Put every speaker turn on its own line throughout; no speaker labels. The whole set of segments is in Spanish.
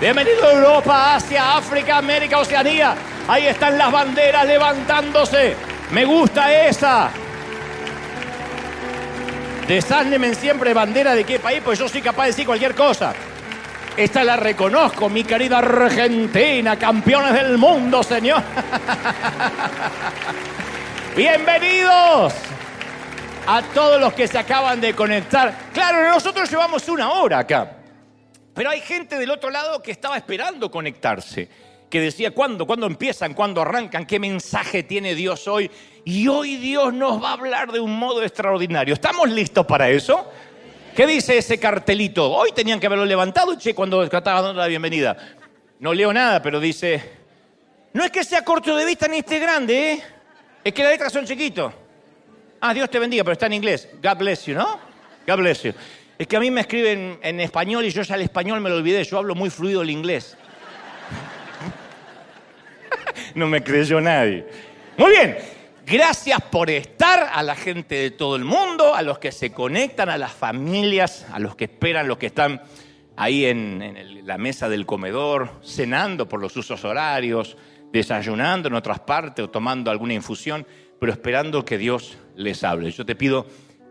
Bienvenido a Europa, Asia, África, América, Oceanía. Ahí están las banderas levantándose. Me gusta esa. Desándenme siempre bandera de qué país, pues yo soy capaz de decir cualquier cosa. Esta la reconozco, mi querida Argentina, campeones del mundo, señor. Bienvenidos a todos los que se acaban de conectar. Claro, nosotros llevamos una hora acá, pero hay gente del otro lado que estaba esperando conectarse, que decía, ¿cuándo? ¿Cuándo empiezan? ¿Cuándo arrancan? ¿Qué mensaje tiene Dios hoy? Y hoy Dios nos va a hablar de un modo extraordinario. ¿Estamos listos para eso? ¿Qué dice ese cartelito? Hoy tenían que haberlo levantado, che, cuando estaba dando la bienvenida. No leo nada, pero dice, no es que sea corto de vista ni esté grande, ¿eh? Es que las letras son chiquitos. Ah, Dios te bendiga, pero está en inglés. God bless you, ¿no? God bless you. Es que a mí me escriben en español y yo ya el español me lo olvidé. Yo hablo muy fluido el inglés. no me creyó nadie. Muy bien. Gracias por estar a la gente de todo el mundo, a los que se conectan, a las familias, a los que esperan, los que están ahí en, la mesa del comedor, cenando por los usos horarios, desayunando en otras partes o tomando alguna infusión, pero esperando que Dios les hable. Yo te pido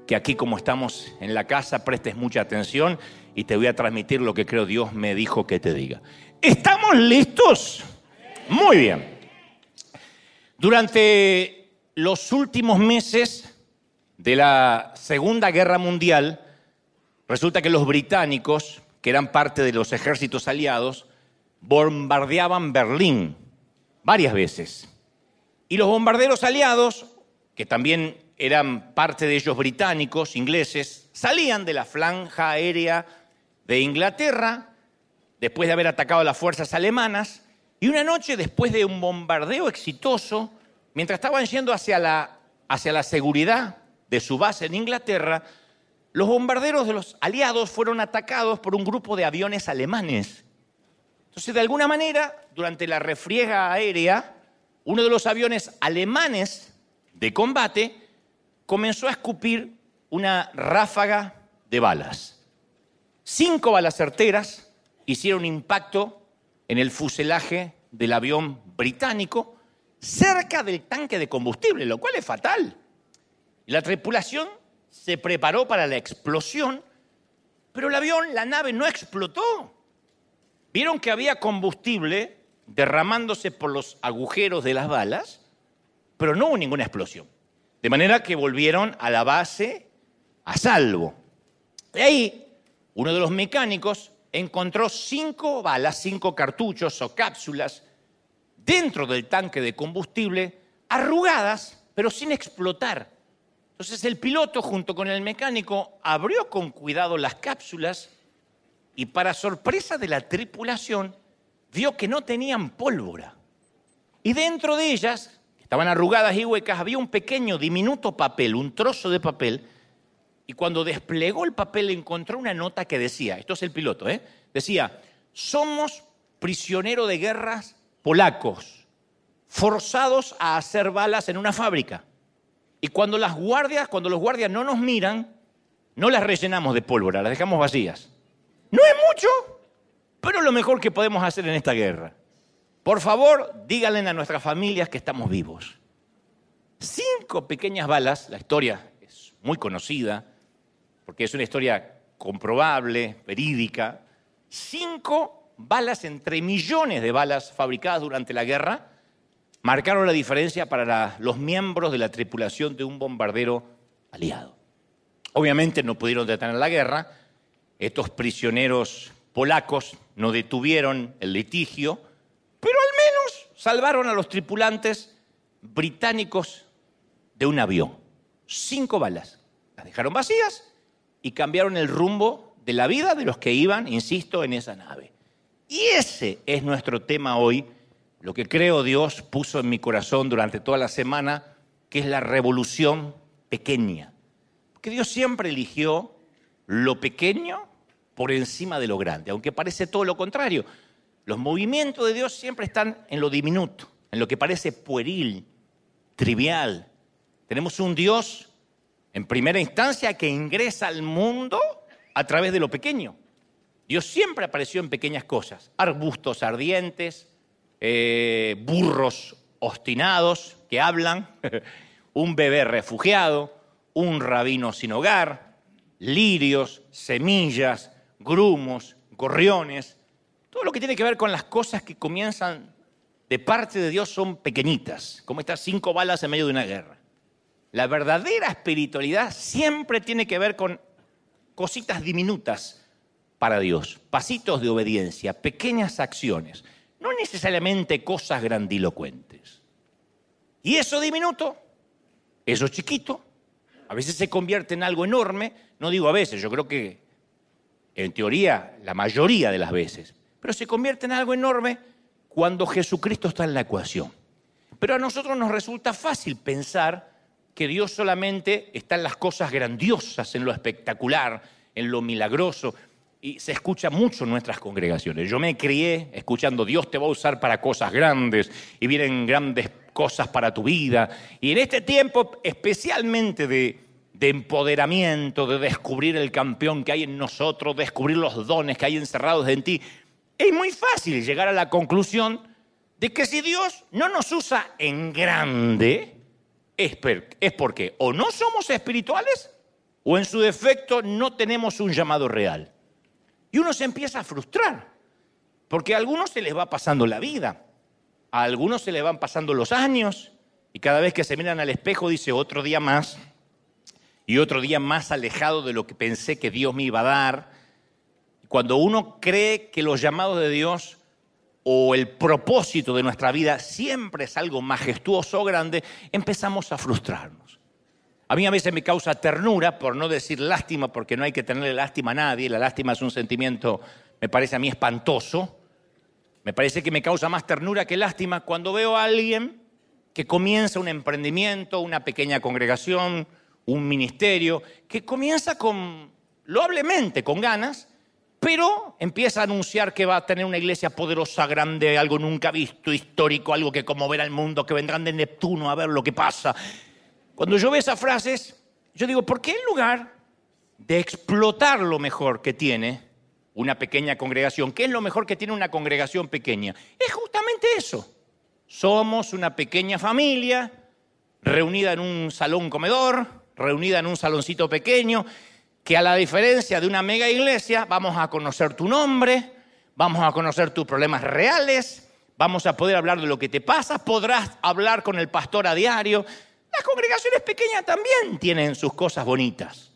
que aquí como estamos en la casa prestes mucha atención y te voy a transmitir lo que creo Dios me dijo que te diga. ¿Estamos listos? Muy bien. Durante los últimos meses de la Segunda Guerra Mundial, resulta que los británicos, que eran parte de los ejércitos aliados, bombardeaban Berlín varias veces. Y los bombarderos aliados, que también eran parte de ellos británicos, ingleses, salían de la franja aérea de Inglaterra después de haber atacado a las fuerzas alemanas, y una noche después de un bombardeo exitoso, mientras estaban yendo hacia la, hacia la seguridad de su base en Inglaterra, los bombarderos de los aliados fueron atacados por un grupo de aviones alemanes. Entonces, de alguna manera, durante la refriega aérea, uno de los aviones alemanes de combate comenzó a escupir una ráfaga de balas. Cinco balas certeras hicieron impacto en el fuselaje del avión británico cerca del tanque de combustible, lo cual es fatal. La tripulación se preparó para la explosión, pero el avión, la nave no explotó. Vieron que había combustible derramándose por los agujeros de las balas, pero no hubo ninguna explosión. De manera que volvieron a la base a salvo. De ahí, uno de los mecánicos encontró cinco balas, cinco cartuchos o cápsulas dentro del tanque de combustible, arrugadas, pero sin explotar. Entonces el piloto junto con el mecánico abrió con cuidado las cápsulas y para sorpresa de la tripulación vio que no tenían pólvora. Y dentro de ellas, estaban arrugadas y huecas, había un pequeño, diminuto papel, un trozo de papel. Y cuando desplegó el papel encontró una nota que decía, esto es el piloto, ¿eh? decía, somos prisioneros de guerras polacos, forzados a hacer balas en una fábrica. Y cuando las guardias, cuando los guardias no nos miran, no las rellenamos de pólvora, las dejamos vacías. No es mucho, pero es lo mejor que podemos hacer en esta guerra. Por favor, díganle a nuestras familias que estamos vivos. Cinco pequeñas balas, la historia es muy conocida, porque es una historia comprobable, verídica. Cinco balas entre millones de balas fabricadas durante la guerra marcaron la diferencia para los miembros de la tripulación de un bombardero aliado. Obviamente no pudieron detener la guerra, estos prisioneros polacos no detuvieron el litigio, salvaron a los tripulantes británicos de un avión. Cinco balas. Las dejaron vacías y cambiaron el rumbo de la vida de los que iban, insisto, en esa nave. Y ese es nuestro tema hoy, lo que creo Dios puso en mi corazón durante toda la semana, que es la revolución pequeña. Porque Dios siempre eligió lo pequeño por encima de lo grande, aunque parece todo lo contrario. Los movimientos de Dios siempre están en lo diminuto, en lo que parece pueril, trivial. Tenemos un Dios, en primera instancia, que ingresa al mundo a través de lo pequeño. Dios siempre apareció en pequeñas cosas, arbustos ardientes, eh, burros obstinados que hablan, un bebé refugiado, un rabino sin hogar, lirios, semillas, grumos, gorriones, todo lo que tiene que ver con las cosas que comienzan de parte de Dios son pequeñitas, como estas cinco balas en medio de una guerra. La verdadera espiritualidad siempre tiene que ver con cositas diminutas para Dios, pasitos de obediencia, pequeñas acciones, no necesariamente cosas grandilocuentes. Y eso diminuto, eso chiquito, a veces se convierte en algo enorme, no digo a veces, yo creo que en teoría la mayoría de las veces, pero se convierte en algo enorme cuando Jesucristo está en la ecuación. Pero a nosotros nos resulta fácil pensar que Dios solamente está en las cosas grandiosas, en lo espectacular, en lo milagroso, y se escucha mucho en nuestras congregaciones. Yo me crié escuchando Dios te va a usar para cosas grandes y vienen grandes cosas para tu vida. Y en este tiempo especialmente de, de empoderamiento, de descubrir el campeón que hay en nosotros, descubrir los dones que hay encerrados en ti, es muy fácil llegar a la conclusión de que si Dios no nos usa en grande, es, porque o no somos espirituales o en su defecto no tenemos un llamado real. Y uno se empieza a frustrar, porque a algunos se les va pasando la vida, a algunos se les van pasando los años, y cada vez que se miran al espejo dice otro día más, y otro día más alejado de lo que pensé que Dios me iba a dar. Cuando uno cree que los llamados de Dios o el propósito de nuestra vida siempre es algo majestuoso o grande, empezamos a frustrarnos. A mí a veces me causa ternura, por no decir lástima, porque no hay que tenerle lástima a nadie, la lástima es un sentimiento, me parece a mí espantoso, me parece que me causa más ternura que lástima cuando veo a alguien que comienza un emprendimiento, una pequeña congregación, un ministerio, que comienza con, loablemente, con ganas, pero empieza a anunciar que va a tener una iglesia poderosa, grande, algo nunca visto, histórico, algo que conmoverá al mundo, que vendrán de Neptuno a ver lo que pasa. Cuando yo veo esas frases, yo digo, ¿por qué en lugar de explotar lo mejor que tiene una pequeña congregación, qué es lo mejor que tiene una congregación pequeña? Es justamente eso. Somos una pequeña familia reunida en un salón comedor, reunida en un saloncito pequeño, que a la diferencia de una mega iglesia vamos a conocer tu nombre, vamos a conocer tus problemas reales, vamos a poder hablar de lo que te pasa, podrás hablar con el pastor a diario, las congregaciones pequeñas también tienen sus cosas bonitas.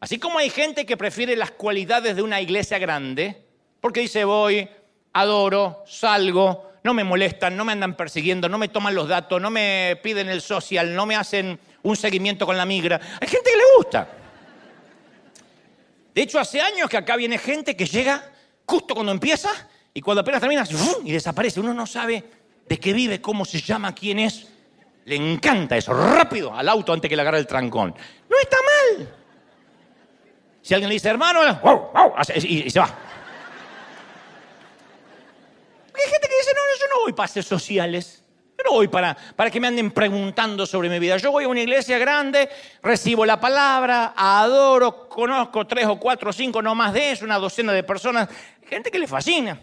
Así como hay gente que prefiere las cualidades de una iglesia grande, porque dice voy, adoro, salgo, no me molestan, no me andan persiguiendo, no me toman los datos, no me piden el social, no me hacen un seguimiento con la migra. Hay gente que le gusta. De hecho, hace años que acá viene gente que llega justo cuando empieza y cuando apenas termina y desaparece. Uno no sabe de qué vive, cómo se llama, quién es. Le encanta eso, rápido al auto antes que le agarre el trancón. No está mal. Si alguien le dice, hermano, y, se va. hay gente que dice, no, yo no voy para sociales. Yo no voy para, para que me anden preguntando sobre mi vida. Yo voy a una iglesia grande, recibo la palabra, adoro, conozco tres o cuatro o cinco, no más de eso, una docena de personas. Gente que le fascina.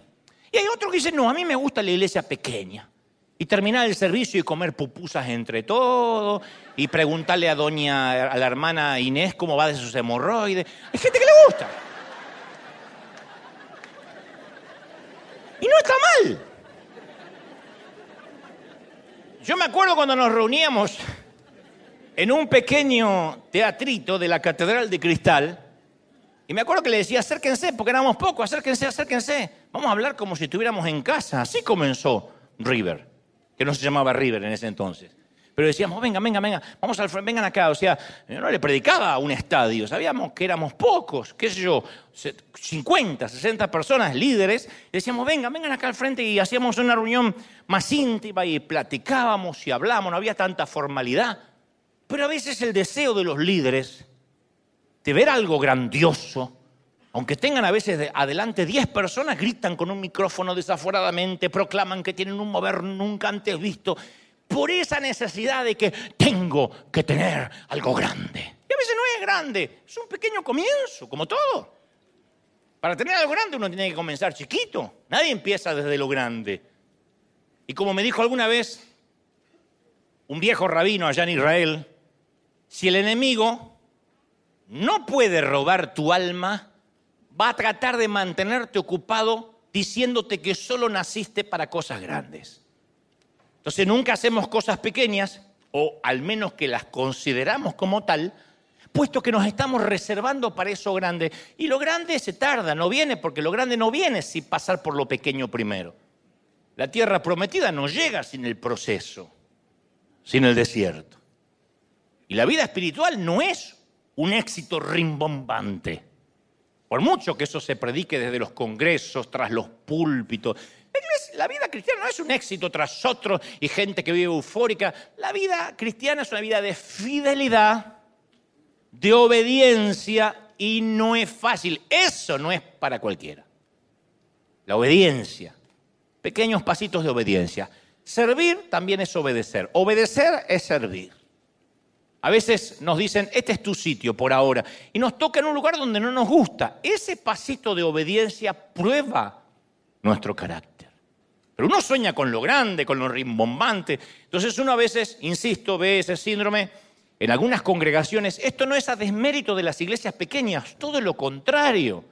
Y hay otros que dicen, no, a mí me gusta la iglesia pequeña y terminar el servicio y comer pupusas entre todos y preguntarle a doña, a la hermana Inés cómo va de sus hemorroides. Hay gente que le gusta. Y no está mal. Yo me acuerdo cuando nos reuníamos en un pequeño teatrito de la Catedral de Cristal, y me acuerdo que le decía, acérquense, porque éramos pocos, acérquense, acérquense, vamos a hablar como si estuviéramos en casa. Así comenzó River que no se llamaba River en ese entonces. Pero decíamos, venga, venga, venga, vamos al vengan acá. O sea, yo no le predicaba a un estadio, sabíamos que éramos pocos, qué sé yo, 50, 60 personas, líderes. decíamos, venga, vengan acá al frente y hacíamos una reunión más íntima y platicábamos y hablábamos, no había tanta formalidad. Pero a veces el deseo de los líderes de ver algo grandioso, aunque tengan a veces adelante 10 personas, gritan con un micrófono desaforadamente, proclaman que tienen un mover nunca antes visto, por esa necesidad de que tengo que tener algo grande. Y a veces no es grande, es un pequeño comienzo, como todo. Para tener algo grande uno tiene que comenzar chiquito. Nadie empieza desde lo grande. Y como me dijo alguna vez un viejo rabino allá en Israel, si el enemigo no puede robar tu alma, va a tratar de mantenerte ocupado diciéndote que solo naciste para cosas grandes. Entonces nunca hacemos cosas pequeñas, o al menos que las consideramos como tal, puesto que nos estamos reservando para eso grande. Y lo grande se tarda, no viene, porque lo grande no viene sin pasar por lo pequeño primero. La tierra prometida no llega sin el proceso, sin el desierto. Y la vida espiritual no es un éxito rimbombante. Por mucho que eso se predique desde los congresos, tras los púlpitos. La vida cristiana no es un éxito tras otro y gente que vive eufórica. La vida cristiana es una vida de fidelidad, de obediencia y no es fácil. Eso no es para cualquiera. La obediencia. Pequeños pasitos de obediencia. Servir también es obedecer. Obedecer es servir. A veces nos dicen, este es tu sitio por ahora, y nos toca en un lugar donde no nos gusta. Ese pasito de obediencia prueba nuestro carácter. Pero uno sueña con lo grande, con lo rimbombante. Entonces uno a veces, insisto, ve ese síndrome en algunas congregaciones. Esto no es a desmérito de las iglesias pequeñas, todo lo contrario.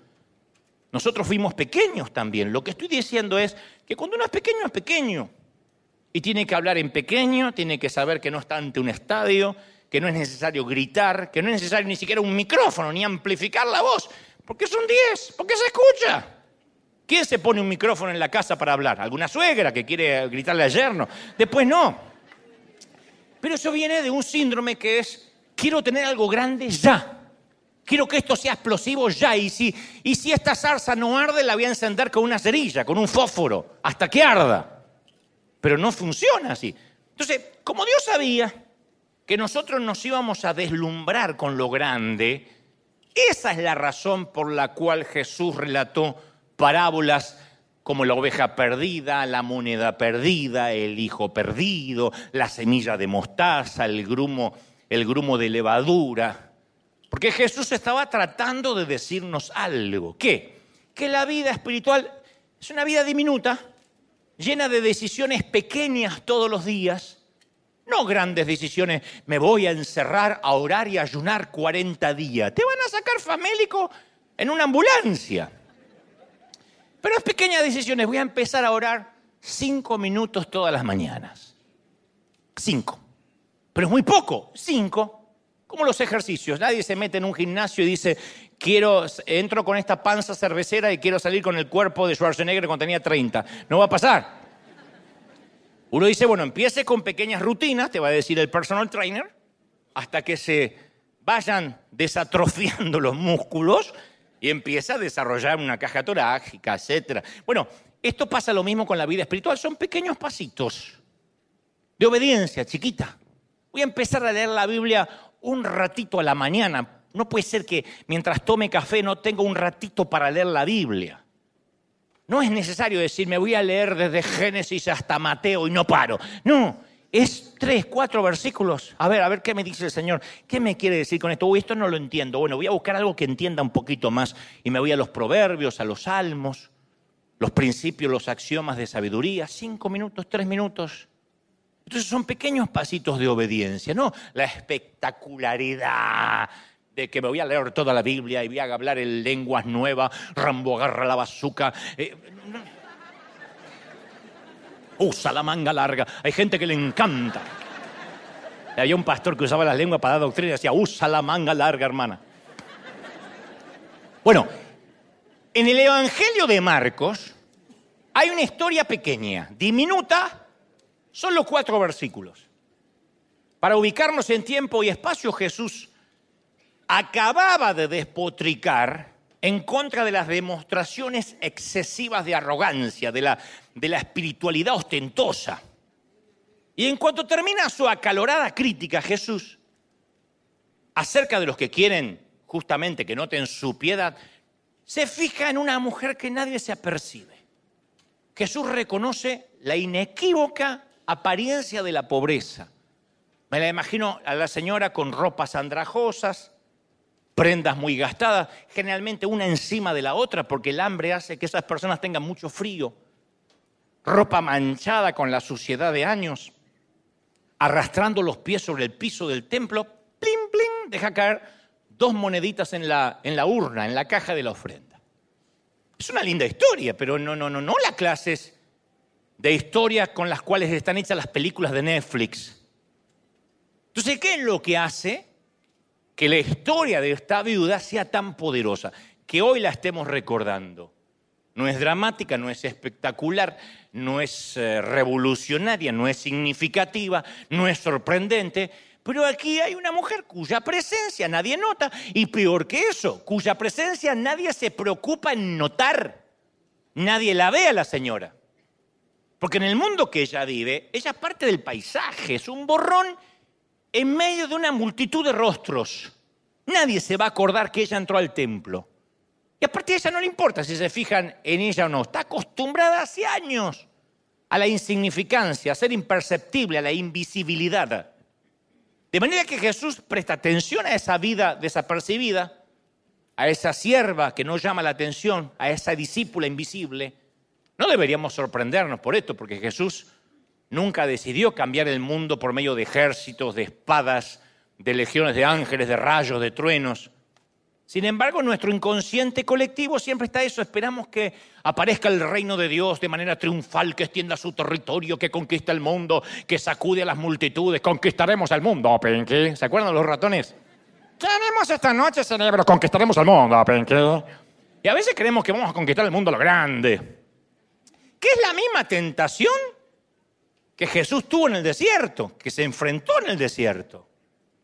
Nosotros fuimos pequeños también. Lo que estoy diciendo es que cuando uno es pequeño es pequeño. Y tiene que hablar en pequeño, tiene que saber que no está ante un estadio, que no es necesario gritar, que no es necesario ni siquiera un micrófono, ni amplificar la voz, porque son 10, porque se escucha. ¿Quién se pone un micrófono en la casa para hablar? ¿Alguna suegra que quiere gritarle al yerno? Después no. Pero eso viene de un síndrome que es, quiero tener algo grande ya. Quiero que esto sea explosivo ya. Y si, y si esta zarza no arde, la voy a encender con una cerilla, con un fósforo, hasta que arda. Pero no funciona así. Entonces, como Dios sabía que nosotros nos íbamos a deslumbrar con lo grande, esa es la razón por la cual Jesús relató parábolas como la oveja perdida, la moneda perdida, el hijo perdido, la semilla de mostaza, el grumo, el grumo de levadura. Porque Jesús estaba tratando de decirnos algo. ¿Qué? Que la vida espiritual es una vida diminuta, llena de decisiones pequeñas todos los días, no grandes decisiones, me voy a encerrar a orar y ayunar 40 días. Te van a sacar famélico en una ambulancia. Pero es pequeñas decisiones, voy a empezar a orar cinco minutos todas las mañanas. Cinco. Pero es muy poco, cinco. Como los ejercicios. Nadie se mete en un gimnasio y dice, quiero, entro con esta panza cervecera y quiero salir con el cuerpo de Schwarzenegger cuando tenía 30. No va a pasar. Uno dice, bueno, empiece con pequeñas rutinas, te va a decir el personal trainer, hasta que se vayan desatrofiando los músculos y empieza a desarrollar una caja torácica, etc. Bueno, esto pasa lo mismo con la vida espiritual, son pequeños pasitos de obediencia chiquita. Voy a empezar a leer la Biblia un ratito a la mañana. No puede ser que mientras tome café no tenga un ratito para leer la Biblia. No es necesario decir, me voy a leer desde Génesis hasta Mateo y no paro. No, es tres, cuatro versículos. A ver, a ver qué me dice el Señor. ¿Qué me quiere decir con esto? Uy, esto no lo entiendo. Bueno, voy a buscar algo que entienda un poquito más. Y me voy a los proverbios, a los salmos, los principios, los axiomas de sabiduría. Cinco minutos, tres minutos. Entonces son pequeños pasitos de obediencia, ¿no? La espectacularidad de que me voy a leer toda la Biblia y voy a hablar en lenguas nuevas, Rambo agarra la bazuca. Eh, usa la manga larga. Hay gente que le encanta. había un pastor que usaba la lengua para dar doctrina y decía, usa la manga larga, hermana. Bueno, en el Evangelio de Marcos hay una historia pequeña, diminuta, son los cuatro versículos. Para ubicarnos en tiempo y espacio, Jesús acababa de despotricar en contra de las demostraciones excesivas de arrogancia, de la, de la espiritualidad ostentosa. Y en cuanto termina su acalorada crítica, Jesús, acerca de los que quieren justamente que noten su piedad, se fija en una mujer que nadie se apercibe. Jesús reconoce la inequívoca apariencia de la pobreza. Me la imagino a la señora con ropas andrajosas, prendas muy gastadas, generalmente una encima de la otra, porque el hambre hace que esas personas tengan mucho frío, ropa manchada con la suciedad de años, arrastrando los pies sobre el piso del templo, plin, plin, deja caer dos moneditas en la, en la urna, en la caja de la ofrenda. Es una linda historia, pero no, no, no, no las clases de historias con las cuales están hechas las películas de Netflix. Entonces, ¿qué es lo que hace que la historia de esta viuda sea tan poderosa? Que hoy la estemos recordando. No es dramática, no es espectacular, no es eh, revolucionaria, no es significativa, no es sorprendente, pero aquí hay una mujer cuya presencia nadie nota y peor que eso, cuya presencia nadie se preocupa en notar. Nadie la ve a la señora. Porque en el mundo que ella vive, ella es parte del paisaje, es un borrón en medio de una multitud de rostros. Nadie se va a acordar que ella entró al templo. Y aparte a ella no le importa si se fijan en ella o no. Está acostumbrada hace años a la insignificancia, a ser imperceptible, a la invisibilidad. De manera que Jesús presta atención a esa vida desapercibida, a esa sierva que no llama la atención, a esa discípula invisible no deberíamos sorprendernos por esto, porque Jesús nunca decidió cambiar el mundo por medio de ejércitos, de espadas, de legiones de ángeles, de rayos, de truenos. Sin embargo, nuestro inconsciente colectivo siempre está eso. Esperamos que aparezca el reino de Dios de manera triunfal, que extienda su territorio, que conquista el mundo, que sacude a las multitudes. Conquistaremos al mundo, Pinky. ¿Se acuerdan los ratones? Tenemos esta noche, cerebro, conquistaremos al mundo, Pinky. Y a veces creemos que vamos a conquistar el mundo a lo grande que es la misma tentación que Jesús tuvo en el desierto, que se enfrentó en el desierto.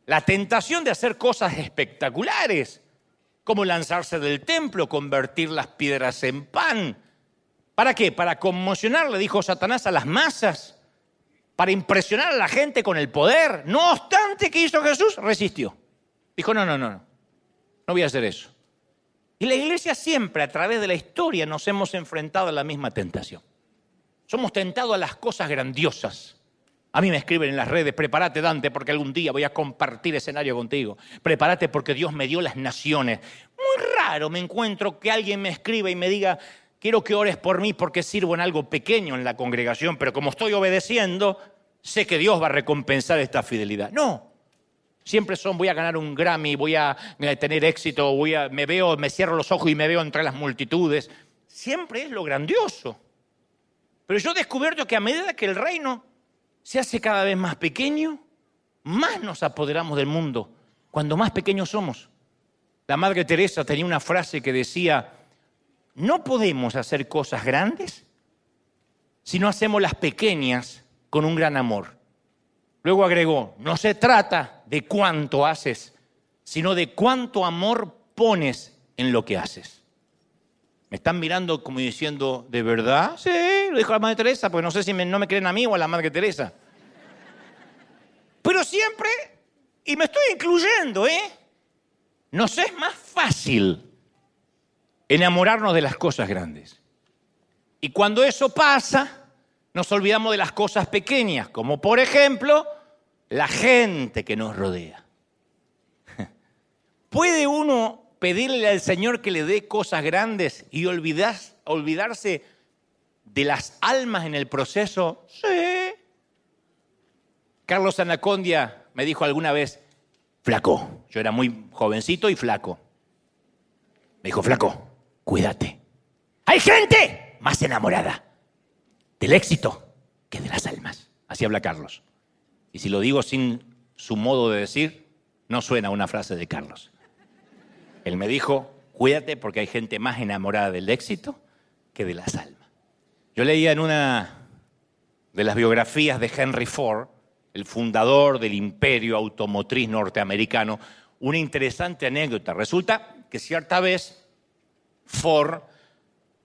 La tentación de hacer cosas espectaculares, como lanzarse del templo, convertir las piedras en pan. ¿Para qué? Para conmocionar, le dijo Satanás, a las masas, para impresionar a la gente con el poder. No obstante, ¿qué hizo Jesús? Resistió. Dijo, no, no, no, no, no voy a hacer eso. Y la iglesia siempre, a través de la historia, nos hemos enfrentado a la misma tentación. Somos tentados a las cosas grandiosas. A mí me escriben en las redes, prepárate Dante porque algún día voy a compartir escenario contigo. Prepárate porque Dios me dio las naciones. Muy raro me encuentro que alguien me escriba y me diga, quiero que ores por mí porque sirvo en algo pequeño en la congregación, pero como estoy obedeciendo, sé que Dios va a recompensar esta fidelidad. No. Siempre son, voy a ganar un Grammy, voy a tener éxito, voy a, me veo, me cierro los ojos y me veo entre las multitudes. Siempre es lo grandioso. Pero yo he descubierto que a medida que el reino se hace cada vez más pequeño, más nos apoderamos del mundo, cuando más pequeños somos. La Madre Teresa tenía una frase que decía, no podemos hacer cosas grandes si no hacemos las pequeñas con un gran amor. Luego agregó, no se trata de cuánto haces, sino de cuánto amor pones en lo que haces. Me están mirando como diciendo, ¿de verdad? Sí, lo dijo la Madre Teresa, porque no sé si no me creen a mí o a la Madre Teresa. Pero siempre, y me estoy incluyendo, ¿eh? Nos es más fácil enamorarnos de las cosas grandes. Y cuando eso pasa, nos olvidamos de las cosas pequeñas, como por ejemplo la gente que nos rodea. ¿Puede uno pedirle al Señor que le dé cosas grandes y olvidarse de las almas en el proceso? Sí. Carlos Anacondia me dijo alguna vez, flaco, yo era muy jovencito y flaco. Me dijo, flaco, cuídate. Hay gente más enamorada del éxito que de las almas. Así habla Carlos. Y si lo digo sin su modo de decir, no suena una frase de Carlos. Él me dijo, cuídate porque hay gente más enamorada del éxito que de las almas. Yo leía en una de las biografías de Henry Ford, el fundador del imperio automotriz norteamericano, una interesante anécdota. Resulta que cierta vez Ford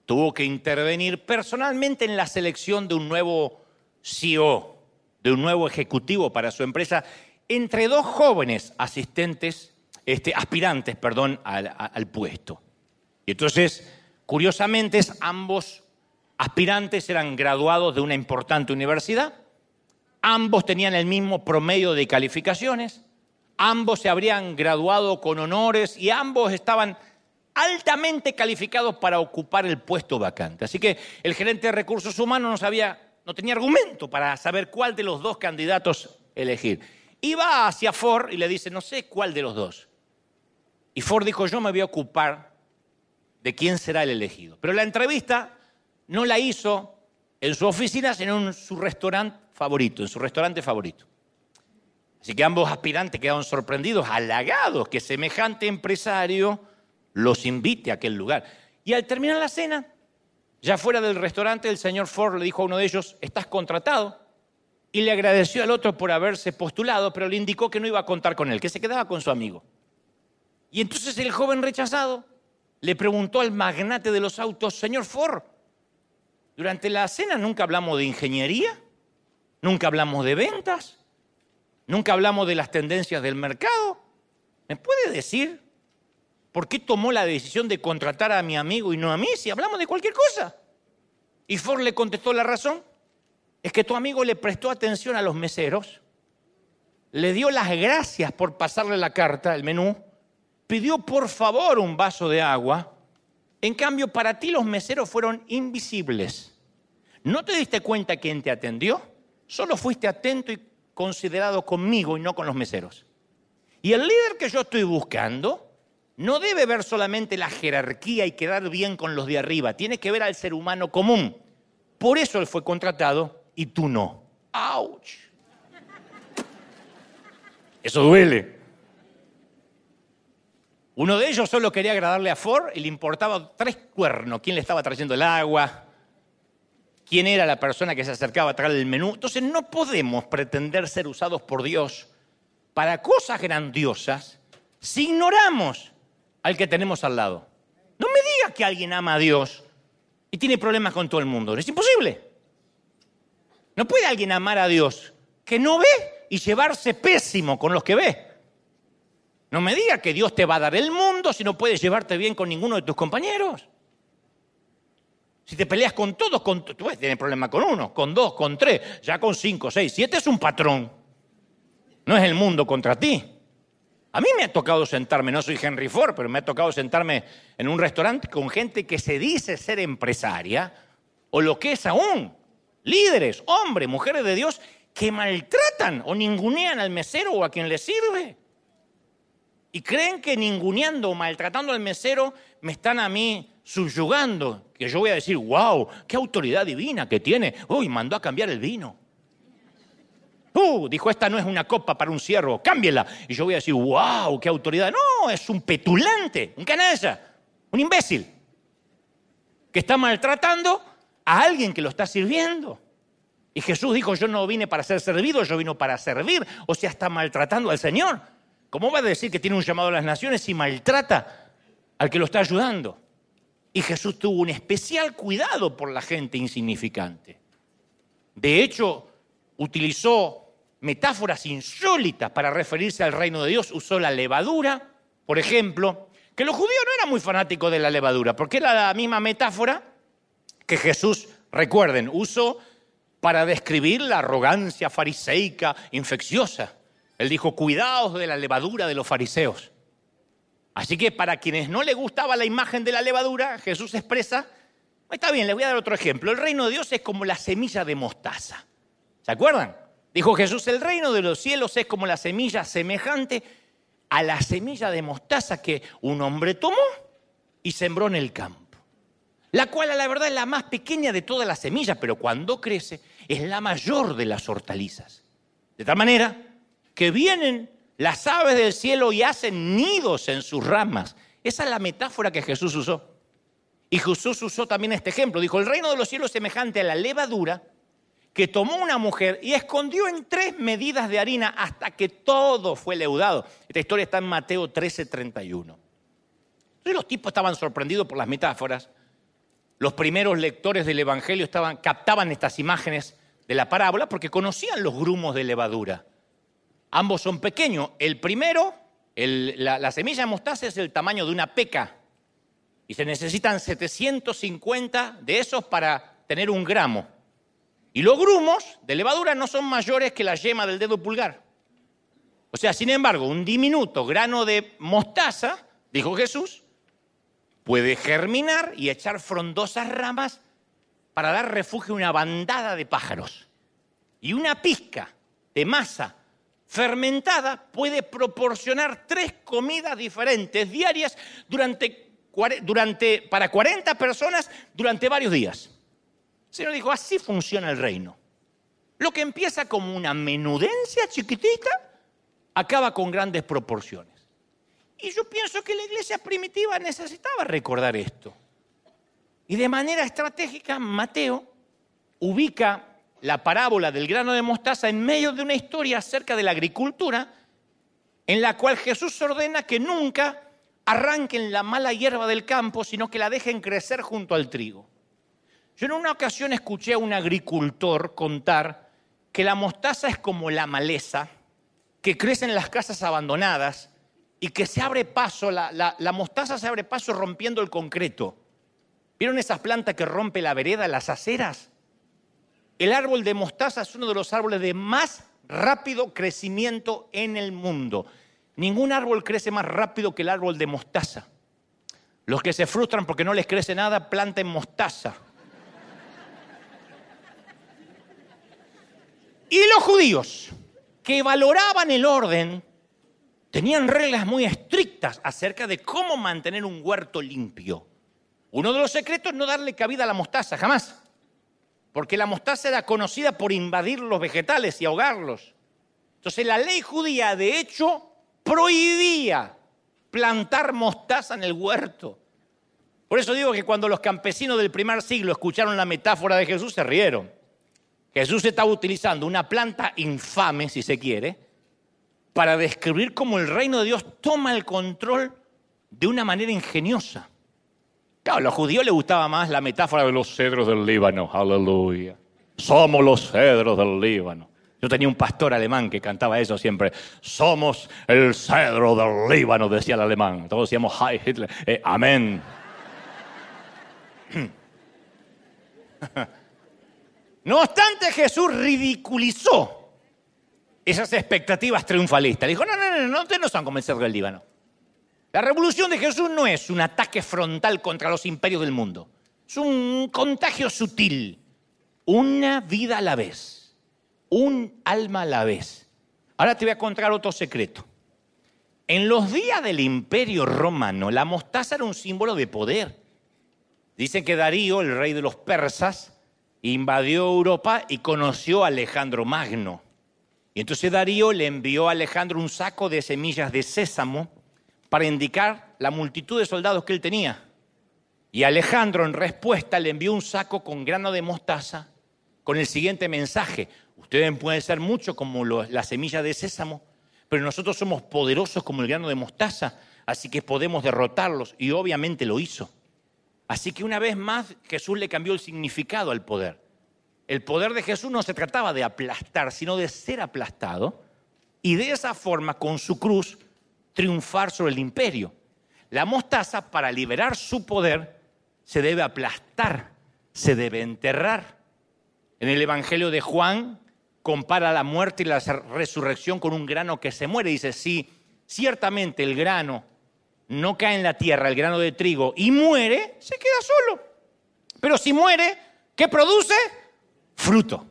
tuvo que intervenir personalmente en la selección de un nuevo CEO, de un nuevo ejecutivo para su empresa, entre dos jóvenes asistentes este, aspirantes perdón, al, puesto. Y entonces, curiosamente, ambos aspirantes eran graduados de una importante universidad, ambos tenían el mismo promedio de calificaciones, ambos se habrían graduado con honores y ambos estaban altamente calificados para ocupar el puesto vacante. Así que el gerente de recursos humanos no sabía, no tenía argumento para saber cuál de los dos candidatos elegir. Iba hacia Ford y le dice, no sé cuál de los dos. Y Ford dijo, yo me voy a ocupar de quién será el elegido. Pero la entrevista no la hizo en su oficina, sino en su restaurante favorito, en su restaurante favorito. Así que ambos aspirantes quedaron sorprendidos, halagados que semejante empresario los invite a aquel lugar. Y al terminar la cena, ya fuera del restaurante, el señor Ford le dijo a uno de ellos, estás contratado. Y le agradeció al otro por haberse postulado, pero le indicó que no iba a contar con él, que se quedaba con su amigo. Y entonces el joven rechazado le preguntó al magnate de los autos, señor Ford, durante la cena nunca hablamos de ingeniería, nunca hablamos de ventas, nunca hablamos de las tendencias del mercado. ¿Me puede decir ¿por qué tomó la decisión de contratar a mi amigo y no a mí si hablamos de cualquier cosa? Y Ford le contestó la razón. Es que tu amigo le prestó atención a los meseros, le dio las gracias por pasarle la carta, el menú, pidió por favor un vaso de agua. En cambio, para ti los meseros fueron invisibles. ¿No te diste cuenta quién te atendió? Solo fuiste atento y considerado conmigo y no con los meseros. Y el líder que yo estoy buscando no debe ver solamente la jerarquía y quedar bien con los de arriba, tiene que ver al ser humano común. Por eso él fue contratado y tú no. ¡Auch! Eso duele. Uno de ellos solo quería agradarle a Ford y le importaba tres cuernos. ¿Quién le estaba trayendo el agua? ¿Quién era la persona que se acercaba a traer el menú? Entonces no podemos pretender ser usados por Dios para cosas grandiosas si ignoramos al que tenemos al lado. No me digas que alguien ama a Dios y tiene problemas con todo el mundo. Es imposible. No puede alguien amar a Dios que no ve y llevarse pésimo con los que ve. No me digas que Dios te va a dar el mundo si no puedes llevarte bien con ninguno de tus compañeros. Si te peleas con todos, tú puedes tener problemas con uno, con dos, con tres, ya con cinco, seis, siete es un patrón. No es el mundo contra ti. A mí me ha tocado sentarme, no soy Henry Ford, pero me ha tocado sentarme en un restaurante con gente que se dice ser empresaria, o lo que es aún, líderes, hombres, mujeres de Dios, que maltratan o ningunean al mesero o a quien le sirve. Y creen que ninguneando o maltratando al mesero me están a mí subyugando, que yo voy a decir, wow, qué autoridad divina que tiene. Uy, mandó a cambiar el vino. Uh, dijo, esta no es una copa para un ciervo, cámbiela. Y yo voy a decir, wow, qué autoridad. No, es un petulante, un canalla, un imbécil, que está maltratando a alguien que lo está sirviendo. Y Jesús dijo, yo no vine para ser servido, yo vino para servir. O sea, está maltratando al Señor. ¿Cómo va a decir que tiene un llamado a las naciones si maltrata al que lo está ayudando? Y Jesús tuvo un especial cuidado por la gente insignificante. De hecho, utilizó metáforas insólitas para referirse al reino de Dios. Usó la levadura, por ejemplo, que los judíos no eran muy fanáticos de la levadura, porque era la misma metáfora que Jesús, recuerden, usó para describir la arrogancia fariseica infecciosa. Él dijo, cuidaos de la levadura de los fariseos. Así que para quienes no le gustaba la imagen de la levadura, Jesús expresa, está bien, les voy a dar otro ejemplo, el reino de Dios es como la semilla de mostaza. ¿Se acuerdan? Dijo Jesús, el reino de los cielos es como la semilla semejante a la semilla de mostaza que un hombre tomó y sembró en el campo. La cual a la verdad es la más pequeña de todas las semillas, pero cuando crece es la mayor de las hortalizas. De tal manera que vienen las aves del cielo y hacen nidos en sus ramas. Esa es la metáfora que Jesús usó. Y Jesús usó también este ejemplo. Dijo, el reino de los cielos es semejante a la levadura que tomó una mujer y escondió en tres medidas de harina hasta que todo fue leudado. Esta historia está en Mateo 13:31. Entonces los tipos estaban sorprendidos por las metáforas. Los primeros lectores del Evangelio captaban estas imágenes de la parábola porque conocían los grumos de levadura. Ambos son pequeños. El primero, la, la semilla de mostaza es el tamaño de una peca y se necesitan 750 de esos para tener un gramo. Y los grumos de levadura no son mayores que la yema del dedo pulgar. O O sea, sin embargo, un diminuto grano de mostaza, dijo Jesús, puede germinar y echar frondosas ramas para dar refugio a una bandada de pájaros. Y una pizca de masa fermentada puede proporcionar tres comidas diferentes diarias durante, para 40 personas durante varios días. El Señor dijo, así funciona el reino. Lo que empieza como una menudencia chiquitita, acaba con grandes proporciones. Y yo pienso que la iglesia primitiva necesitaba recordar esto. Y de manera estratégica, Mateo ubica la parábola del grano de mostaza en medio de una historia acerca de la agricultura, en la cual Jesús ordena que nunca arranquen la mala hierba del campo, sino que la dejen crecer junto al trigo. Yo en una ocasión escuché a un agricultor contar que la mostaza es como la maleza que crece en las casas abandonadas y que se abre paso, la, mostaza se abre paso rompiendo el concreto. ¿Vieron esas plantas que rompe la vereda, las aceras? El árbol de mostaza es uno de los árboles de más rápido crecimiento en el mundo. Ningún árbol crece más rápido que el árbol de mostaza. Los que se frustran porque no les crece nada, planten mostaza. Y los judíos, que valoraban el orden, tenían reglas muy estrictas acerca de cómo mantener un huerto limpio. Uno de los secretos es no darle cabida a la mostaza, jamás. Porque la mostaza era conocida por invadir los vegetales y ahogarlos. Entonces la ley judía, de hecho, prohibía plantar mostaza en el huerto. Por eso digo que cuando los campesinos del primer siglo escucharon la metáfora de Jesús, se rieron. Jesús estaba utilizando una planta infame, si se quiere, para describir cómo el reino de Dios toma el control de una manera ingeniosa. Claro, a los judíos les gustaba más la metáfora de los cedros del Líbano. Aleluya. Somos los cedros del Líbano. Yo tenía un pastor alemán que cantaba eso siempre. Somos el cedro del Líbano, decía el alemán. Todos decíamos, Hi Hitler. Eh, amén. no obstante, Jesús ridiculizó esas expectativas triunfalistas. Dijo, no, no, no, no, ustedes no son como el del Líbano. La revolución de Jesús no es un ataque frontal contra los imperios del mundo. Es un contagio sutil. Una vida a la vez. Un alma a la vez. Ahora te voy a contar otro secreto. En los días del imperio romano, la mostaza era un símbolo de poder. Dicen que Darío, el rey de los persas, invadió Europa y conoció a Alejandro Magno. Y entonces Darío le envió a Alejandro un saco de semillas de sésamo para indicar la multitud de soldados que él tenía. Y Alejandro en respuesta le envió un saco con grano de mostaza con el siguiente mensaje. Ustedes pueden ser mucho como la semilla de sésamo, pero nosotros somos poderosos como el grano de mostaza, así que podemos derrotarlos. Y obviamente lo hizo. Así que una vez más Jesús le cambió el significado al poder. El poder de Jesús no se trataba de aplastar, sino de ser aplastado y de esa forma, con su cruz, triunfar sobre el imperio. La mostaza, para liberar su poder, se debe aplastar, se debe enterrar. En el Evangelio de Juan compara la muerte y la resurrección con un grano que se muere. Dice, sí, ciertamente el grano no cae en la tierra, el grano de trigo, y muere, se queda solo. Pero si muere, ¿qué produce? fruto.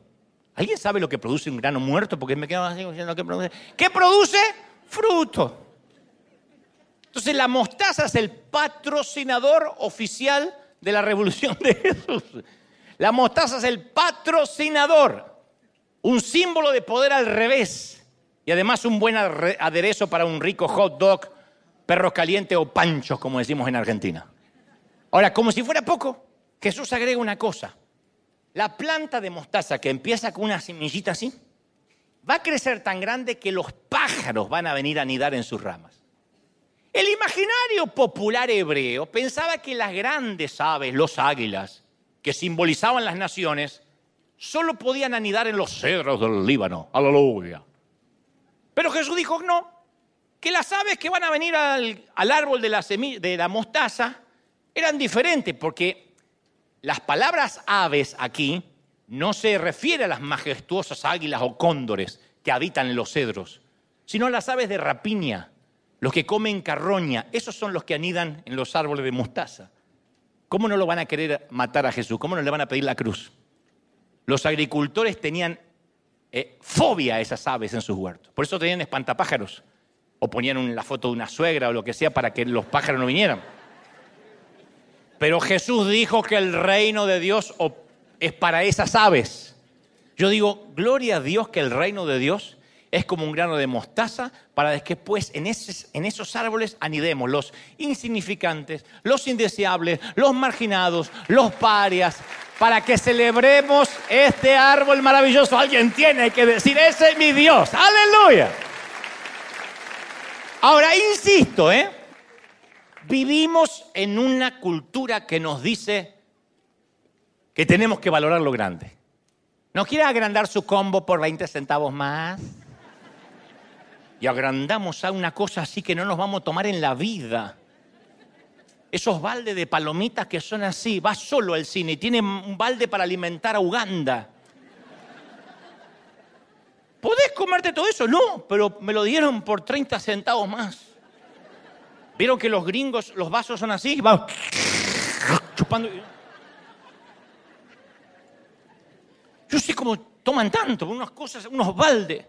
¿Alguien sabe lo que produce un grano muerto? Porque me quedo así diciendo que produce. ¿Qué produce? Fruto. Entonces la mostaza es el patrocinador oficial de la revolución de Jesús. La mostaza es el patrocinador, un símbolo de poder al revés y además un buen aderezo para un rico hot dog, perros calientes o panchos, como decimos en Argentina. Ahora, como si fuera poco, Jesús agrega una cosa. La planta de mostaza que empieza con una semillita así, va a crecer tan grande que los pájaros van a venir a anidar en sus ramas. El imaginario popular hebreo pensaba que las grandes aves, los águilas, que simbolizaban las naciones, solo podían anidar en los cedros del Líbano. Aleluya. Pero Jesús dijo no, que las aves que van a venir al, árbol de la, de la mostaza eran diferentes, porque las palabras aves aquí no se refiere a las majestuosas águilas o cóndores que habitan en los cedros. sino a las aves de rapiña, los que comen carroña. Esos son los que anidan en los árboles de mostaza. ¿Cómo no lo van a querer matar a Jesús? ¿Cómo no le van a pedir la cruz? Los agricultores tenían eh, fobia a esas aves en sus huertos. Por eso tenían espantapájaros. O ponían la foto de una suegra o lo que sea para que los pájaros no vinieran. Pero Jesús dijo que el reino de Dios es para esas aves. Yo digo, gloria a Dios que el reino de Dios es como un grano de mostaza para que después en, esos árboles anidemos los insignificantes, los indeseables, los marginados, los parias, para que celebremos este árbol maravilloso. Alguien tiene que decir, ese es mi Dios. Aleluya. Ahora, insisto, ¿eh? Vivimos en una cultura que nos dice que tenemos que valorar lo grande. ¿No quiere agrandar su combo por 20 centavos más? Y agrandamos a una cosa así que no nos vamos a tomar en la vida. Esos baldes de palomitas que son así, va solo al cine y tiene un balde para alimentar a Uganda. ¿Podés comerte todo eso? No, pero me lo dieron por 30 centavos más. ¿Vieron que los gringos, los vasos son así? Va chupando. Yo sé cómo toman tanto, unas cosas, unos baldes.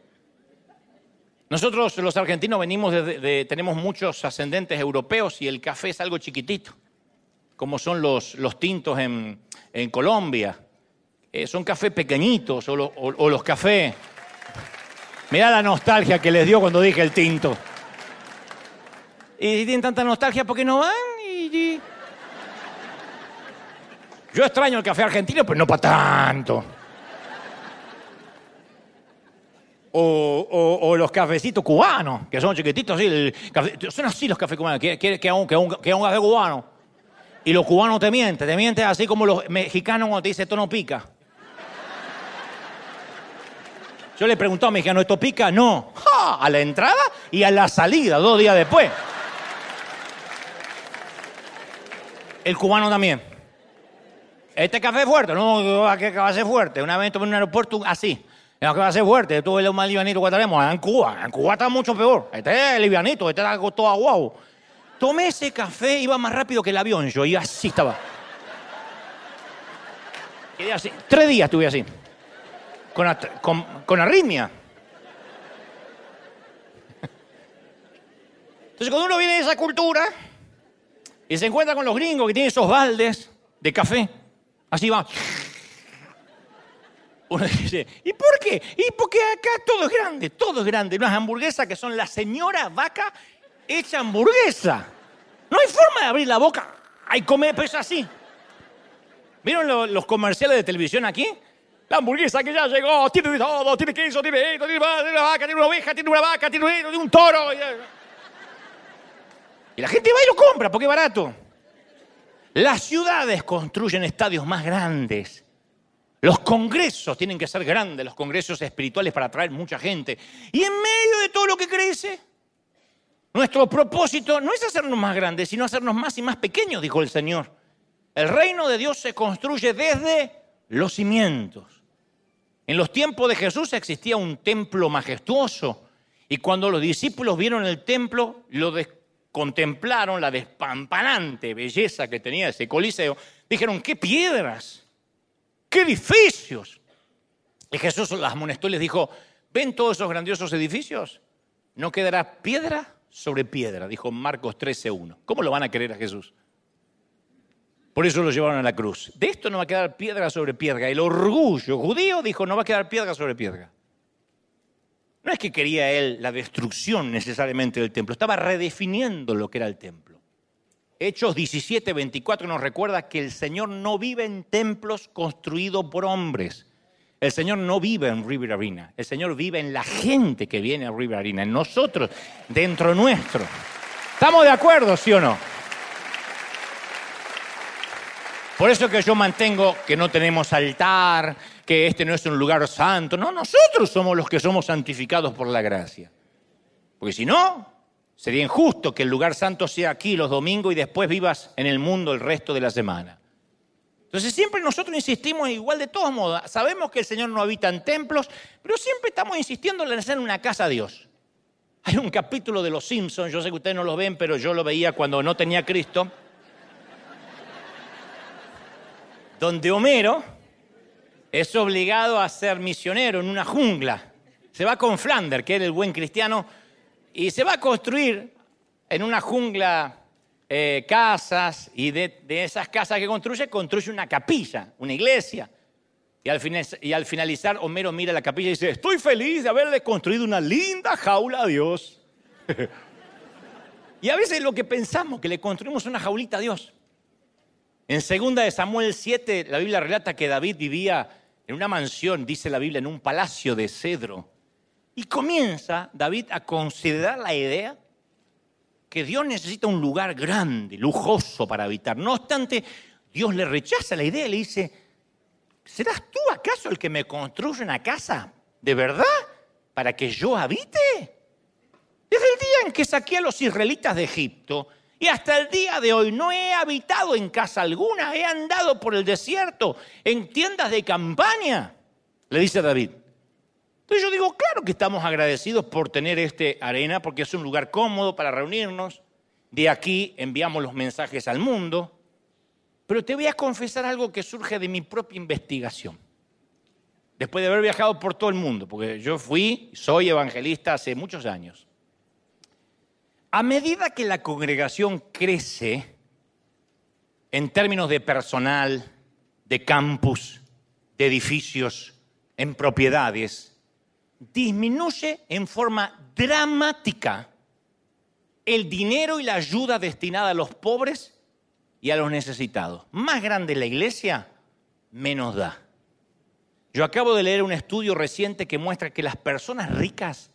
Nosotros los argentinos venimos de, tenemos muchos ascendentes europeos y el café es algo chiquitito, como son los, los tintos en, Colombia. Eh, son cafés pequeñitos o, los cafés. Mirá la nostalgia que les dio cuando dije el tinto. Y tienen tanta nostalgia porque no van y... Yo extraño el café argentino, pero no para tanto. O, los cafecitos cubanos, que son chiquititos, así, son así los cafés cubanos, que, que, que, un, que, que café cubano. Y los cubanos te mienten, te mienten así como los mexicanos cuando te dicen esto no pica. Yo le pregunté a un mexicano, ¿esto pica? No. A la entrada y a la salida, dos días después. El cubano también. Este café es fuerte, no, ¿qué va a fuerte? Una vez en un aeropuerto así. Es que va a ser fuerte. Tú ves un más livianito que tenemos en Cuba. En Cuba está mucho peor. Este es livianito, este está todo aguado. Tomé ese café, iba más rápido que el avión. Yo iba así, estaba. Quedé así. Tres días estuve así. Con, con, con arritmia. Entonces, cuando uno viene de esa cultura y se encuentra con los gringos que tienen esos baldes de café, así va. Uno dice, ¿y por qué? Y porque acá todo es grande, todo es grande. Unas hamburguesas que son la señora vaca hecha hamburguesa. No hay forma de abrir la boca y comer, pues así. ¿Vieron los comerciales de televisión aquí? La hamburguesa que ya llegó, tiene todo, tiene queso, tiene esto, tiene una vaca, tiene una oveja, tiene una vaca, tiene un toro. Y la gente va y lo compra porque es barato. Las ciudades construyen estadios más grandes los congresos tienen que ser grandes, los congresos espirituales para atraer mucha gente. Y en medio de todo lo que crece, nuestro propósito no es hacernos más grandes, sino hacernos más y más pequeños, dijo el Señor. El reino de Dios se construye desde los cimientos. En los tiempos de Jesús existía un templo majestuoso y cuando los discípulos vieron el templo, lo contemplaron, la despampanante belleza que tenía ese coliseo, dijeron, ¿qué piedras? ¡Qué edificios! Y Jesús las amonestó y les dijo, ¿ven todos esos grandiosos edificios? No quedará piedra sobre piedra, dijo Marcos 13.1. ¿Cómo lo van a querer a Jesús? Por eso lo llevaron a la cruz. De esto no va a quedar piedra sobre piedra. El orgullo judío dijo, no va a quedar piedra sobre piedra. No es que quería él la destrucción necesariamente del templo, estaba redefiniendo lo que era el templo. Hechos 17, 24 nos recuerda que el Señor no vive en templos construidos por hombres. El Señor no vive en River Arena. El Señor vive en la gente que viene a River Arena, en nosotros, dentro nuestro. ¿Estamos de acuerdo, sí o no? Por eso que yo mantengo que no tenemos altar, que este no es un lugar santo. No, nosotros somos los que somos santificados por la gracia. Porque si no, Sería injusto que el lugar santo sea aquí los domingos y después vivas en el mundo el resto de la semana. Entonces siempre nosotros insistimos igual de todos modos. Sabemos que el Señor no habita en templos, pero siempre estamos insistiendo en hacer una casa a Dios. Hay un capítulo de Los Simpsons, yo sé que ustedes no lo ven, pero yo lo veía cuando no tenía Cristo, donde Homero es obligado a ser misionero en una jungla. Se va con Flander, que era el buen cristiano, y se va a construir en una jungla eh, casas, y de, esas casas que construye, construye una capilla, una iglesia. Y al, finalizar, Homero mira la capilla y dice, estoy feliz de haberle construido una linda jaula a Dios. y a veces lo que pensamos, que le construimos una jaulita a Dios. En segunda de Samuel 7, la Biblia relata que David vivía en una mansión, dice la Biblia, en un palacio de cedro. Y comienza David a considerar la idea que Dios necesita un lugar grande, lujoso para habitar. No obstante, Dios le rechaza la idea y le dice, ¿serás tú acaso el que me construye una casa? ¿De verdad? ¿Para que yo habite? Desde el día en que saqué a los israelitas de Egipto y hasta el día de hoy no he habitado en casa alguna, he andado por el desierto, en tiendas de campaña, le dice David. Entonces yo digo, claro que estamos agradecidos por tener este arena porque es un lugar cómodo para reunirnos. De aquí enviamos los mensajes al mundo. Pero te voy a confesar algo que surge de mi propia investigación. Después de haber viajado por todo el mundo, porque yo fui, soy evangelista hace muchos años. A medida que la congregación crece en términos de personal, de campus, de edificios, en propiedades, disminuye en forma dramática el dinero y la ayuda destinada a los pobres y a los necesitados. Más grande la iglesia, menos da. Yo acabo de leer un estudio reciente que muestra que las personas ricas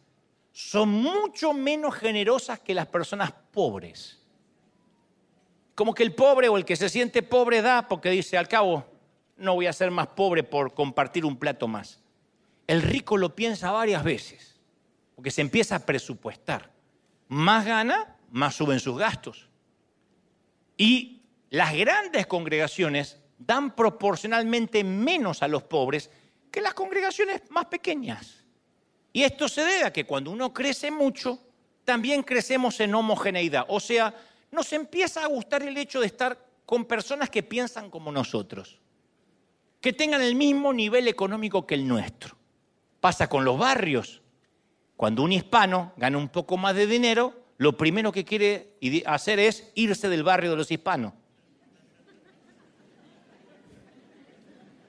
son mucho menos generosas que las personas pobres. Como que el pobre o el que se siente pobre da porque dice, al cabo, no voy a ser más pobre por compartir un plato más. El rico lo piensa varias veces, porque se empieza a presupuestar. Más gana, más suben sus gastos. Y las grandes congregaciones dan proporcionalmente menos a los pobres que las congregaciones más pequeñas. Y esto se debe a que cuando uno crece mucho, también crecemos en homogeneidad. O sea, nos empieza a gustar el hecho de estar con personas que piensan como nosotros, que tengan el mismo nivel económico que el nuestro. Pasa con los barrios. Cuando un hispano gana un poco más de dinero, lo primero que quiere hacer es irse del barrio de los hispanos.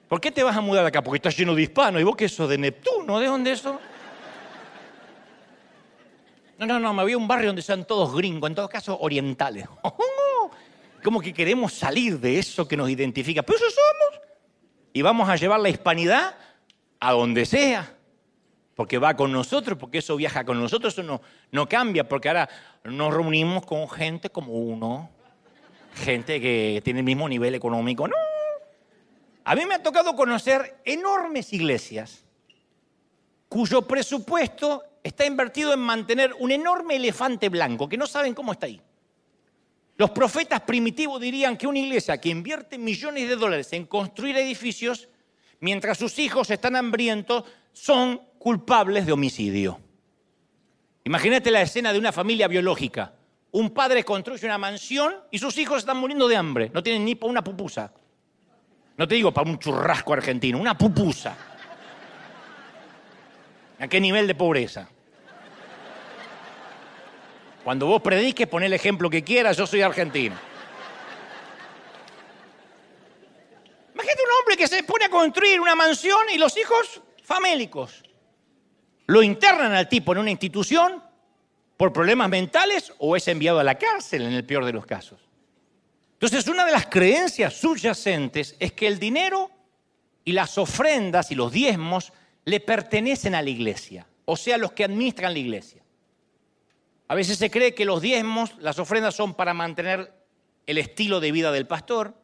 ¿Por qué te vas a mudar acá? Porque está lleno de hispanos. ¿Y vos qué sos? ¿De Neptuno? ¿De dónde eso? No, no, no, me voy a un barrio donde sean todos gringos, en todo caso orientales. Como que queremos salir de eso que nos identifica. Pero eso somos. Y vamos a llevar la hispanidad a donde sea. Porque va con nosotros, porque eso viaja con nosotros, eso no, cambia, porque ahora nos reunimos con gente como uno, gente que tiene el mismo nivel económico. No, a mí me ha tocado conocer enormes iglesias cuyo presupuesto está invertido en mantener un enorme elefante blanco que no saben cómo está ahí. Los profetas primitivos dirían que una iglesia que invierte millones de dólares en construir edificios, mientras sus hijos están hambrientos, son culpables de homicidio. Imagínate la escena de una familia biológica. Un padre construye una mansión y sus hijos están muriendo de hambre, no tienen ni para una pupusa. No te digo para un churrasco argentino, una pupusa. ¿A qué nivel de pobreza? Cuando vos prediques, pon el ejemplo que quieras, yo soy argentino. Imagínate un hombre que se pone a construir una mansión y los hijos famélicos. Lo internan al tipo en una institución por problemas mentales o es enviado a la cárcel en el peor de los casos. Entonces, una de las creencias subyacentes es que el dinero y las ofrendas y los diezmos le pertenecen a la iglesia, o sea, los que administran la iglesia. A veces se cree que los diezmos, las ofrendas son para mantener el estilo de vida del pastor,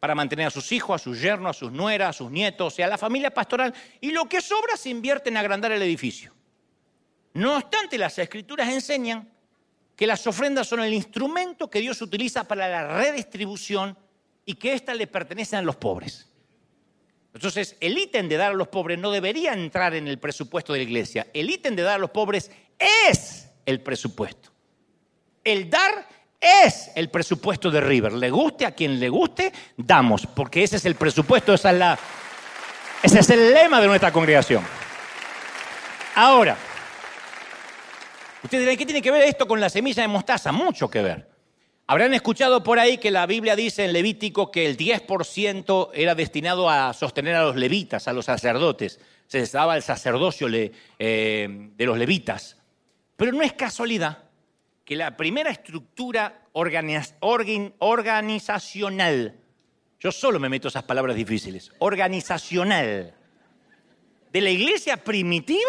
para mantener a sus hijos, a sus yernos, a sus nueras, a sus nietos, sea, a la familia pastoral, y lo que sobra se invierte en agrandar el edificio. No obstante, las escrituras enseñan que las ofrendas son el instrumento que Dios utiliza para la redistribución y que éstas le pertenecen a los pobres. Entonces, el ítem de dar a los pobres no debería entrar en el presupuesto de la iglesia. El ítem de dar a los pobres es el presupuesto. El dar es el presupuesto de River. Le guste a quien le guste, damos, porque ese es el presupuesto, esa es ese es el lema de nuestra congregación. Ahora, ustedes dirán, ¿qué tiene que ver esto con la semilla de mostaza? Mucho que ver. Habrán escuchado por ahí que la Biblia dice en Levítico que el 10% era destinado a sostener a los levitas, a los sacerdotes. Se daba el sacerdocio eh, de los levitas. Pero no es casualidad que la primera estructura organizacional, yo solo me meto esas palabras difíciles, organizacional de la iglesia primitiva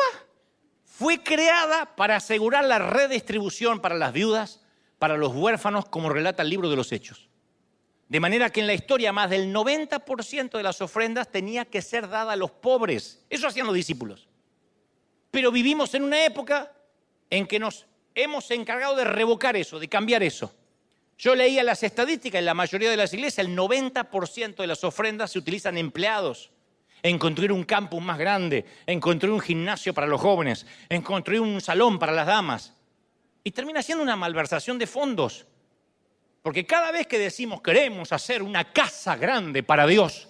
fue creada para asegurar la redistribución para las viudas, para los huérfanos, como relata el libro de los Hechos. De manera que en la historia más del 90% de las ofrendas tenía que ser dada a los pobres. Eso hacían los discípulos. Pero vivimos en una época en que nos hemos encargado de revocar eso, de cambiar eso. Yo leía las estadísticas, en la mayoría de las iglesias el 90% de las ofrendas se utilizan empleados en construir un campus más grande, en construir un gimnasio para los jóvenes, en construir un salón para las damas. Y termina siendo una malversación de fondos. Porque cada vez que decimos queremos hacer una casa grande para Dios,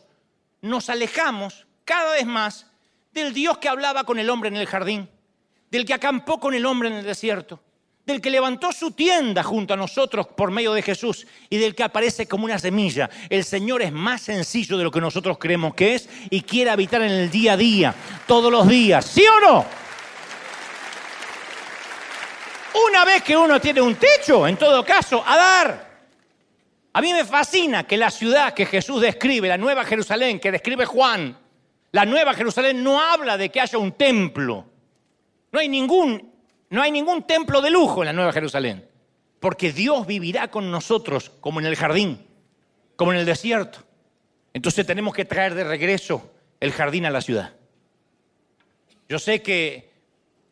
nos alejamos cada vez más del Dios que hablaba con el hombre en el jardín, del que acampó con el hombre en el desierto, del que levantó su tienda junto a nosotros por medio de Jesús y del que aparece como una semilla. El Señor es más sencillo de lo que nosotros creemos que es y quiere habitar en el día a día, todos los días. ¿Sí o no? Una vez que uno tiene un techo, en todo caso, a dar. A mí me fascina que la ciudad que Jesús describe, la Nueva Jerusalén, que describe Juan, la Nueva Jerusalén no habla de que haya un templo. No hay ningún no hay ningún templo de lujo en la Nueva Jerusalén, porque Dios vivirá con nosotros como en el jardín, como en el desierto. Entonces tenemos que traer de regreso el jardín a la ciudad. Yo sé que,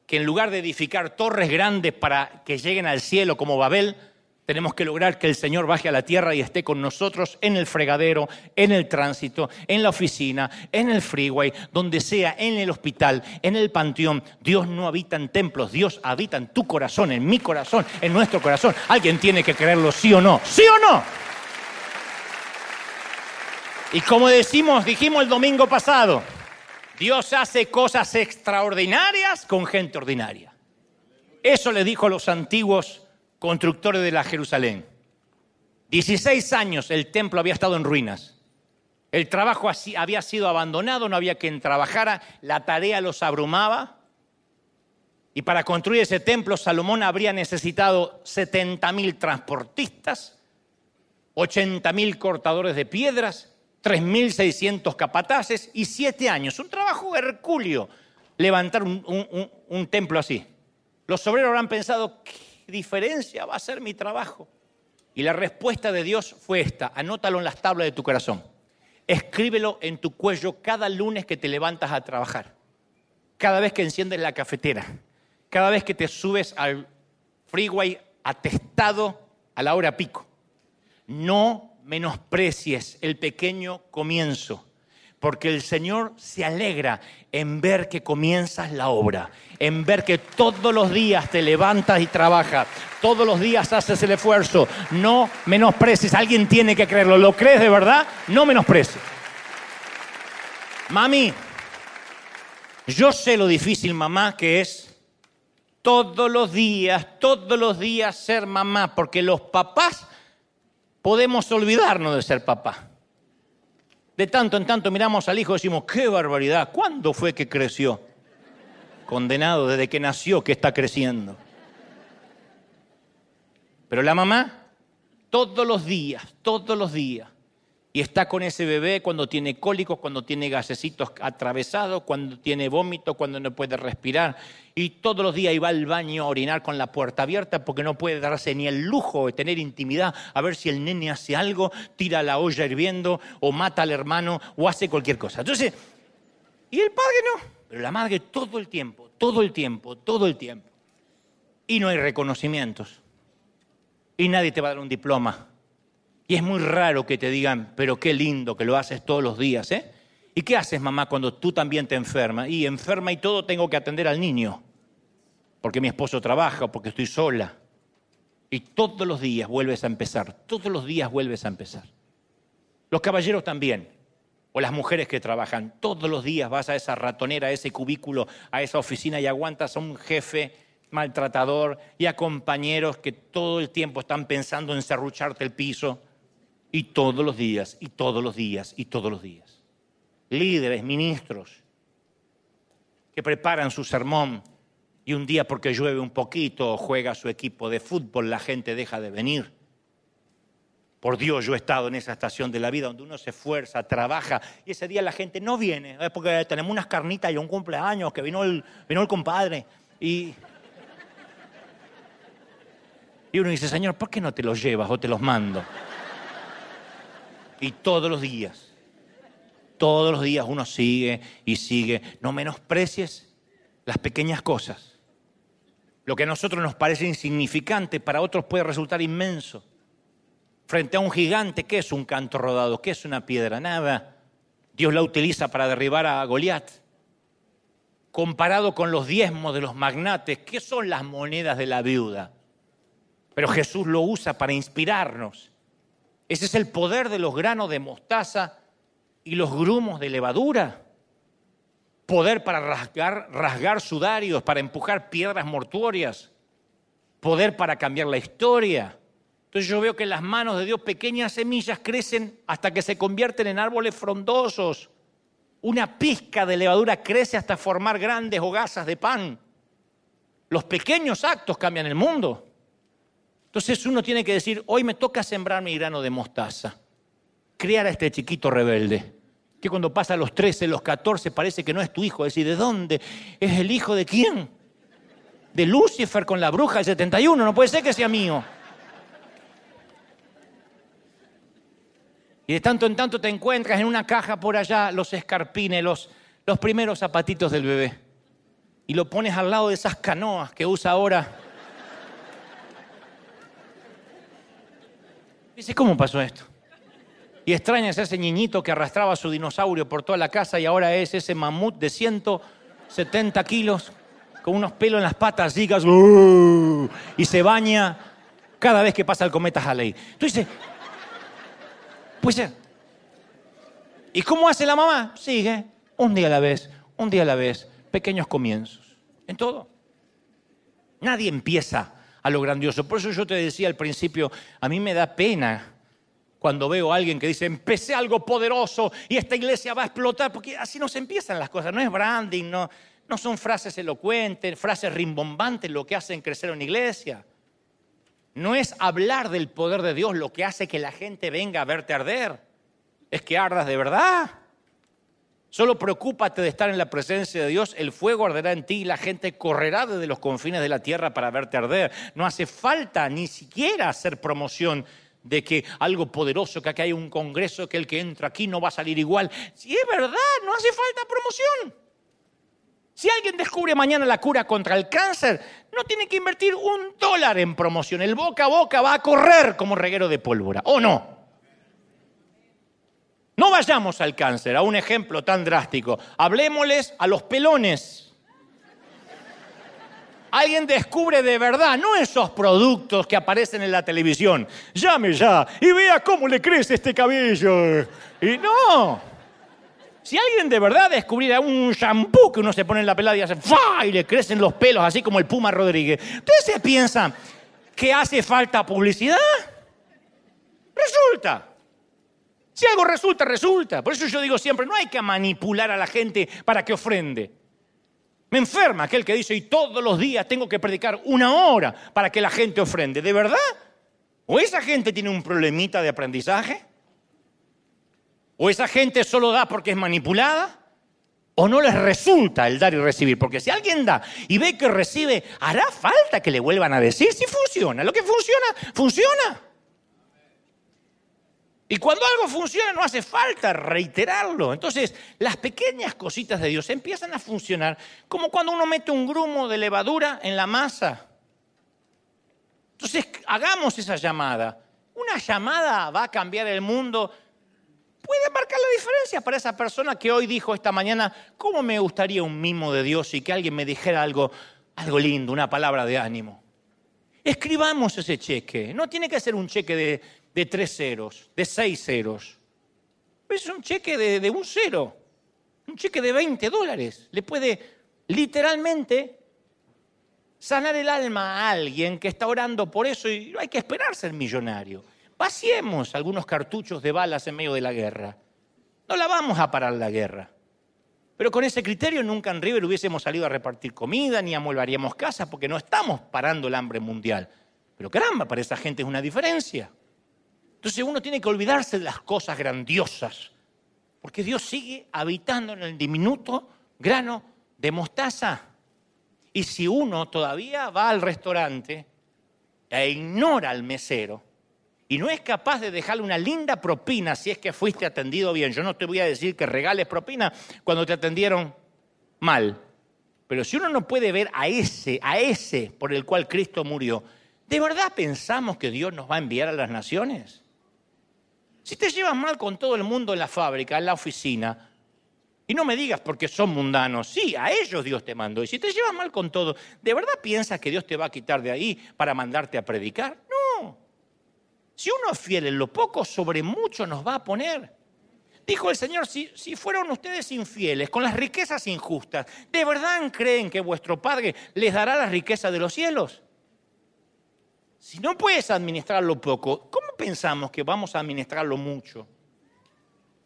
que en lugar de edificar torres grandes para que lleguen al cielo como Babel, tenemos que lograr que el Señor baje a la tierra y esté con nosotros en el fregadero, en el tránsito, en la oficina, en el freeway, donde sea, en el hospital, en el panteón. Dios no habita en templos, Dios habita en tu corazón, en mi corazón, en nuestro corazón. Alguien tiene que creerlo, sí o no. ¿Sí o no? Y como decimos, dijimos el domingo pasado, Dios hace cosas extraordinarias con gente ordinaria. Eso le dijo a los antiguos constructores de la Jerusalén. 16 años el templo había estado en ruinas. El trabajo había sido abandonado, no había quien trabajara, la tarea los abrumaba. Y para construir ese templo, Salomón habría necesitado 70 mil transportistas, 80 mil cortadores de piedras, 3.600 capataces y 7 años. Un trabajo hercúleo levantar un, un templo así. Los obreros habrán pensado, diferencia va a ser mi trabajo? Y la respuesta de Dios fue esta, anótalo en las tablas de tu corazón. Escríbelo en tu cuello cada lunes que te levantas a trabajar, cada vez que enciendes la cafetera, cada vez que te subes al freeway atestado a la hora pico. No menosprecies el pequeño comienzo porque el Señor se alegra en ver que comienzas la obra, en ver que todos los días te levantas y trabajas, todos los días haces el esfuerzo. No menosprecies, alguien tiene que creerlo. ¿Lo crees de verdad? No menosprecies. Mami, yo sé lo difícil, mamá, que es todos los días, todos los días ser mamá, porque los papás podemos olvidarnos de ser papá. De tanto en tanto miramos al hijo y decimos, qué barbaridad, ¿cuándo fue que creció? Condenado desde que nació que está creciendo. Pero la mamá, todos los días, todos los días, y está con ese bebé cuando tiene cólicos, cuando tiene gasecitos atravesados, cuando tiene vómito, cuando no puede respirar. Y todos los días iba al baño a orinar con la puerta abierta porque no puede darse ni el lujo de tener intimidad a ver si el nene hace algo, tira la olla hirviendo o mata al hermano o hace cualquier cosa. Entonces, y el padre no, pero la madre todo el tiempo, todo el tiempo, todo el tiempo. Y no hay reconocimientos. Y nadie te va a dar un diploma y es muy raro que te digan, pero qué lindo que lo haces todos los días, ¿eh? ¿Y qué haces, mamá, cuando tú también te enfermas? Y enferma y todo tengo que atender al niño. porque mi esposo trabaja porque estoy sola. Y todos los días vuelves a empezar, todos los días vuelves a empezar. Los caballeros también, o las mujeres que trabajan, todos los días vas a esa ratonera, a ese cubículo, a esa oficina y aguantas a un jefe maltratador y a compañeros que todo el tiempo están pensando en serrucharte el piso. Y todos los días, y todos los días, y todos los días. Líderes, ministros, que preparan su sermón y un día porque llueve un poquito o juega su equipo de fútbol, la gente deja de venir. Por Dios, yo he estado en esa estación de la vida donde uno se esfuerza, trabaja y ese día la gente no viene, es porque tenemos unas carnitas y un cumpleaños, que vino el, vino el compadre. Y, y uno dice, Señor, ¿por qué no te los llevas o te los mando? Y todos los días, todos los días uno sigue y sigue. No menosprecies las pequeñas cosas. Lo que a nosotros nos parece insignificante, para otros puede resultar inmenso. Frente a un gigante, ¿qué es un canto rodado? ¿Qué es una piedra? Nada. Dios la utiliza para derribar a Goliat. Comparado con los diezmos de los magnates, ¿qué son las monedas de la viuda? Pero Jesús lo usa para inspirarnos. Ese es el poder de los granos de mostaza y los grumos de levadura poder para rasgar, sudarios, para empujar piedras mortuorias, poder para cambiar la historia. Entonces yo veo que en las manos de Dios pequeñas semillas crecen hasta que se convierten en árboles frondosos. Una pizca de levadura crece hasta formar grandes hogazas de pan. Los pequeños actos cambian el mundo. Entonces uno tiene que decir, hoy me toca sembrar mi grano de mostaza, criar a este chiquito rebelde que cuando pasa a los 13, los 14, parece que no es tu hijo. Es decir, ¿de dónde? ¿Es el hijo de quién? De Lucifer con la bruja del 71. No puede ser que sea mío. Y de tanto en tanto te encuentras en una caja por allá los escarpines, los, los primeros zapatitos del bebé. Y lo pones al lado de esas canoas que usa ahora. Dice, ¿cómo pasó esto? y extrañas a ese niñito que arrastraba su dinosaurio por toda la casa y ahora es ese mamut de 170 kilos con unos pelos en las patas, digas, y se baña cada vez que pasa el cometa Halley. Tú dices, pues ¿Y cómo hace la mamá? Sigue, un día a la vez, un día a la vez, pequeños comienzos, en todo. Nadie empieza a lo grandioso. Por eso yo te decía al principio, a mí me da pena cuando veo a alguien que dice, empecé algo poderoso y esta iglesia va a explotar, porque así no se empiezan las cosas, no es branding, no, no son frases elocuentes, frases rimbombantes lo que hacen crecer una iglesia. No es hablar del poder de Dios lo que hace que la gente venga a verte arder, es que ardas de verdad. Solo preocúpate de estar en la presencia de Dios, el fuego arderá en ti y la gente correrá desde los confines de la tierra para verte arder. No hace falta ni siquiera hacer promoción de que algo poderoso, que aquí hay un congreso, que el que entra aquí no va a salir igual. Si es verdad, no hace falta promoción. Si alguien descubre mañana la cura contra el cáncer, no tiene que invertir un dólar en promoción. El boca a boca va a correr como reguero de pólvora, ¿o no? No vayamos al cáncer, a un ejemplo tan drástico. Hablemosles a los pelones alguien descubre de verdad, no esos productos que aparecen en la televisión. Llame ya y vea cómo le crece este cabello. Y no. Si alguien de verdad descubriera un shampoo que uno se pone en la pelada y hace ¡fa! y le crecen los pelos así como el Puma Rodríguez, ¿ustedes se piensan que hace falta publicidad? Resulta. Si algo resulta, resulta. Por eso yo digo siempre, no hay que manipular a la gente para que ofrende. Me enferma aquel que dice, y todos los días tengo que predicar una hora para que la gente ofrende. ¿De verdad? ¿O esa gente tiene un problemita de aprendizaje? ¿O esa gente solo da porque es manipulada? ¿O no les resulta el dar y recibir? Porque si alguien da y ve que recibe, hará falta que le vuelvan a decir si funciona. Lo que funciona, funciona. Y cuando algo funciona no hace falta reiterarlo. Entonces, las pequeñas cositas de Dios empiezan a funcionar como cuando uno mete un grumo de levadura en la masa. Entonces, hagamos esa llamada. Una llamada va a cambiar el mundo. Puede marcar la diferencia para esa persona que hoy dijo esta mañana, ¿cómo me gustaría un mimo de Dios y que alguien me dijera algo? algo lindo, una palabra de ánimo. Escribamos ese cheque. No tiene que ser un cheque de, de tres ceros, de seis ceros. Es un cheque de, un cero, un cheque de 20 dólares. Le puede literalmente sanar el alma a alguien que está orando por eso y no hay que esperar ser millonario. Vaciemos algunos cartuchos de balas en medio de la guerra. No la vamos a parar la guerra. Pero con ese criterio nunca en River hubiésemos salido a repartir comida ni amolvaríamos casas porque no estamos parando el hambre mundial. Pero caramba, para esa gente es una diferencia. Entonces uno tiene que olvidarse de las cosas grandiosas, porque Dios sigue habitando en el diminuto grano de mostaza. Y si uno todavía va al restaurante e ignora al mesero, y no es capaz de dejarle una linda propina si es que fuiste atendido bien. Yo no te voy a decir que regales propina cuando te atendieron mal. Pero si uno no puede ver a ese, a ese por el cual Cristo murió, ¿de verdad pensamos que Dios nos va a enviar a las naciones? Si te llevas mal con todo el mundo en la fábrica, en la oficina, y no me digas porque son mundanos, sí, a ellos Dios te mandó. Y si te llevas mal con todo, ¿de verdad piensas que Dios te va a quitar de ahí para mandarte a predicar? No. Si uno es fiel en lo poco, sobre mucho nos va a poner. Dijo el Señor, si, si, fueron ustedes infieles con las riquezas injustas, ¿de verdad creen que vuestro Padre les dará la riqueza de los cielos? Si no puedes administrar lo poco, ¿cómo pensamos que vamos a administrar lo mucho?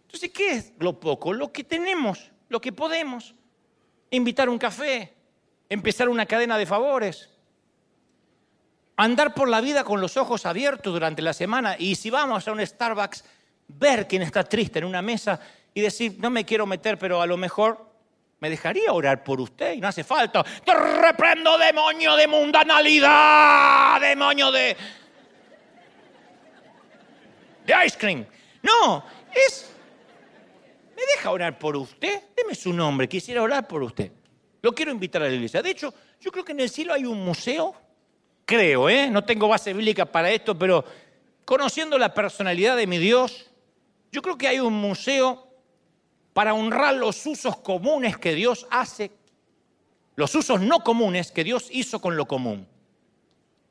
Entonces, ¿qué es lo poco? Lo que tenemos, lo que podemos. Invitar un café, empezar una cadena de favores, andar por la vida con los ojos abiertos durante la semana y si vamos a un Starbucks, ver quién está triste en una mesa y decir, no me quiero meter, pero a lo mejor me dejaría orar por usted y no hace falta. Te reprendo demonio de mundanalidad, demonio de... de ice cream. No, es... ¿Me deja orar por usted? Deme su nombre, quisiera orar por usted. Lo quiero invitar a la iglesia. De hecho, yo creo que en el cielo hay un museo creo, ¿eh? no tengo base bíblica para esto, pero conociendo la personalidad de mi Dios, yo creo que hay un museo para honrar los usos comunes que Dios hace, los usos no comunes que Dios hizo con lo común.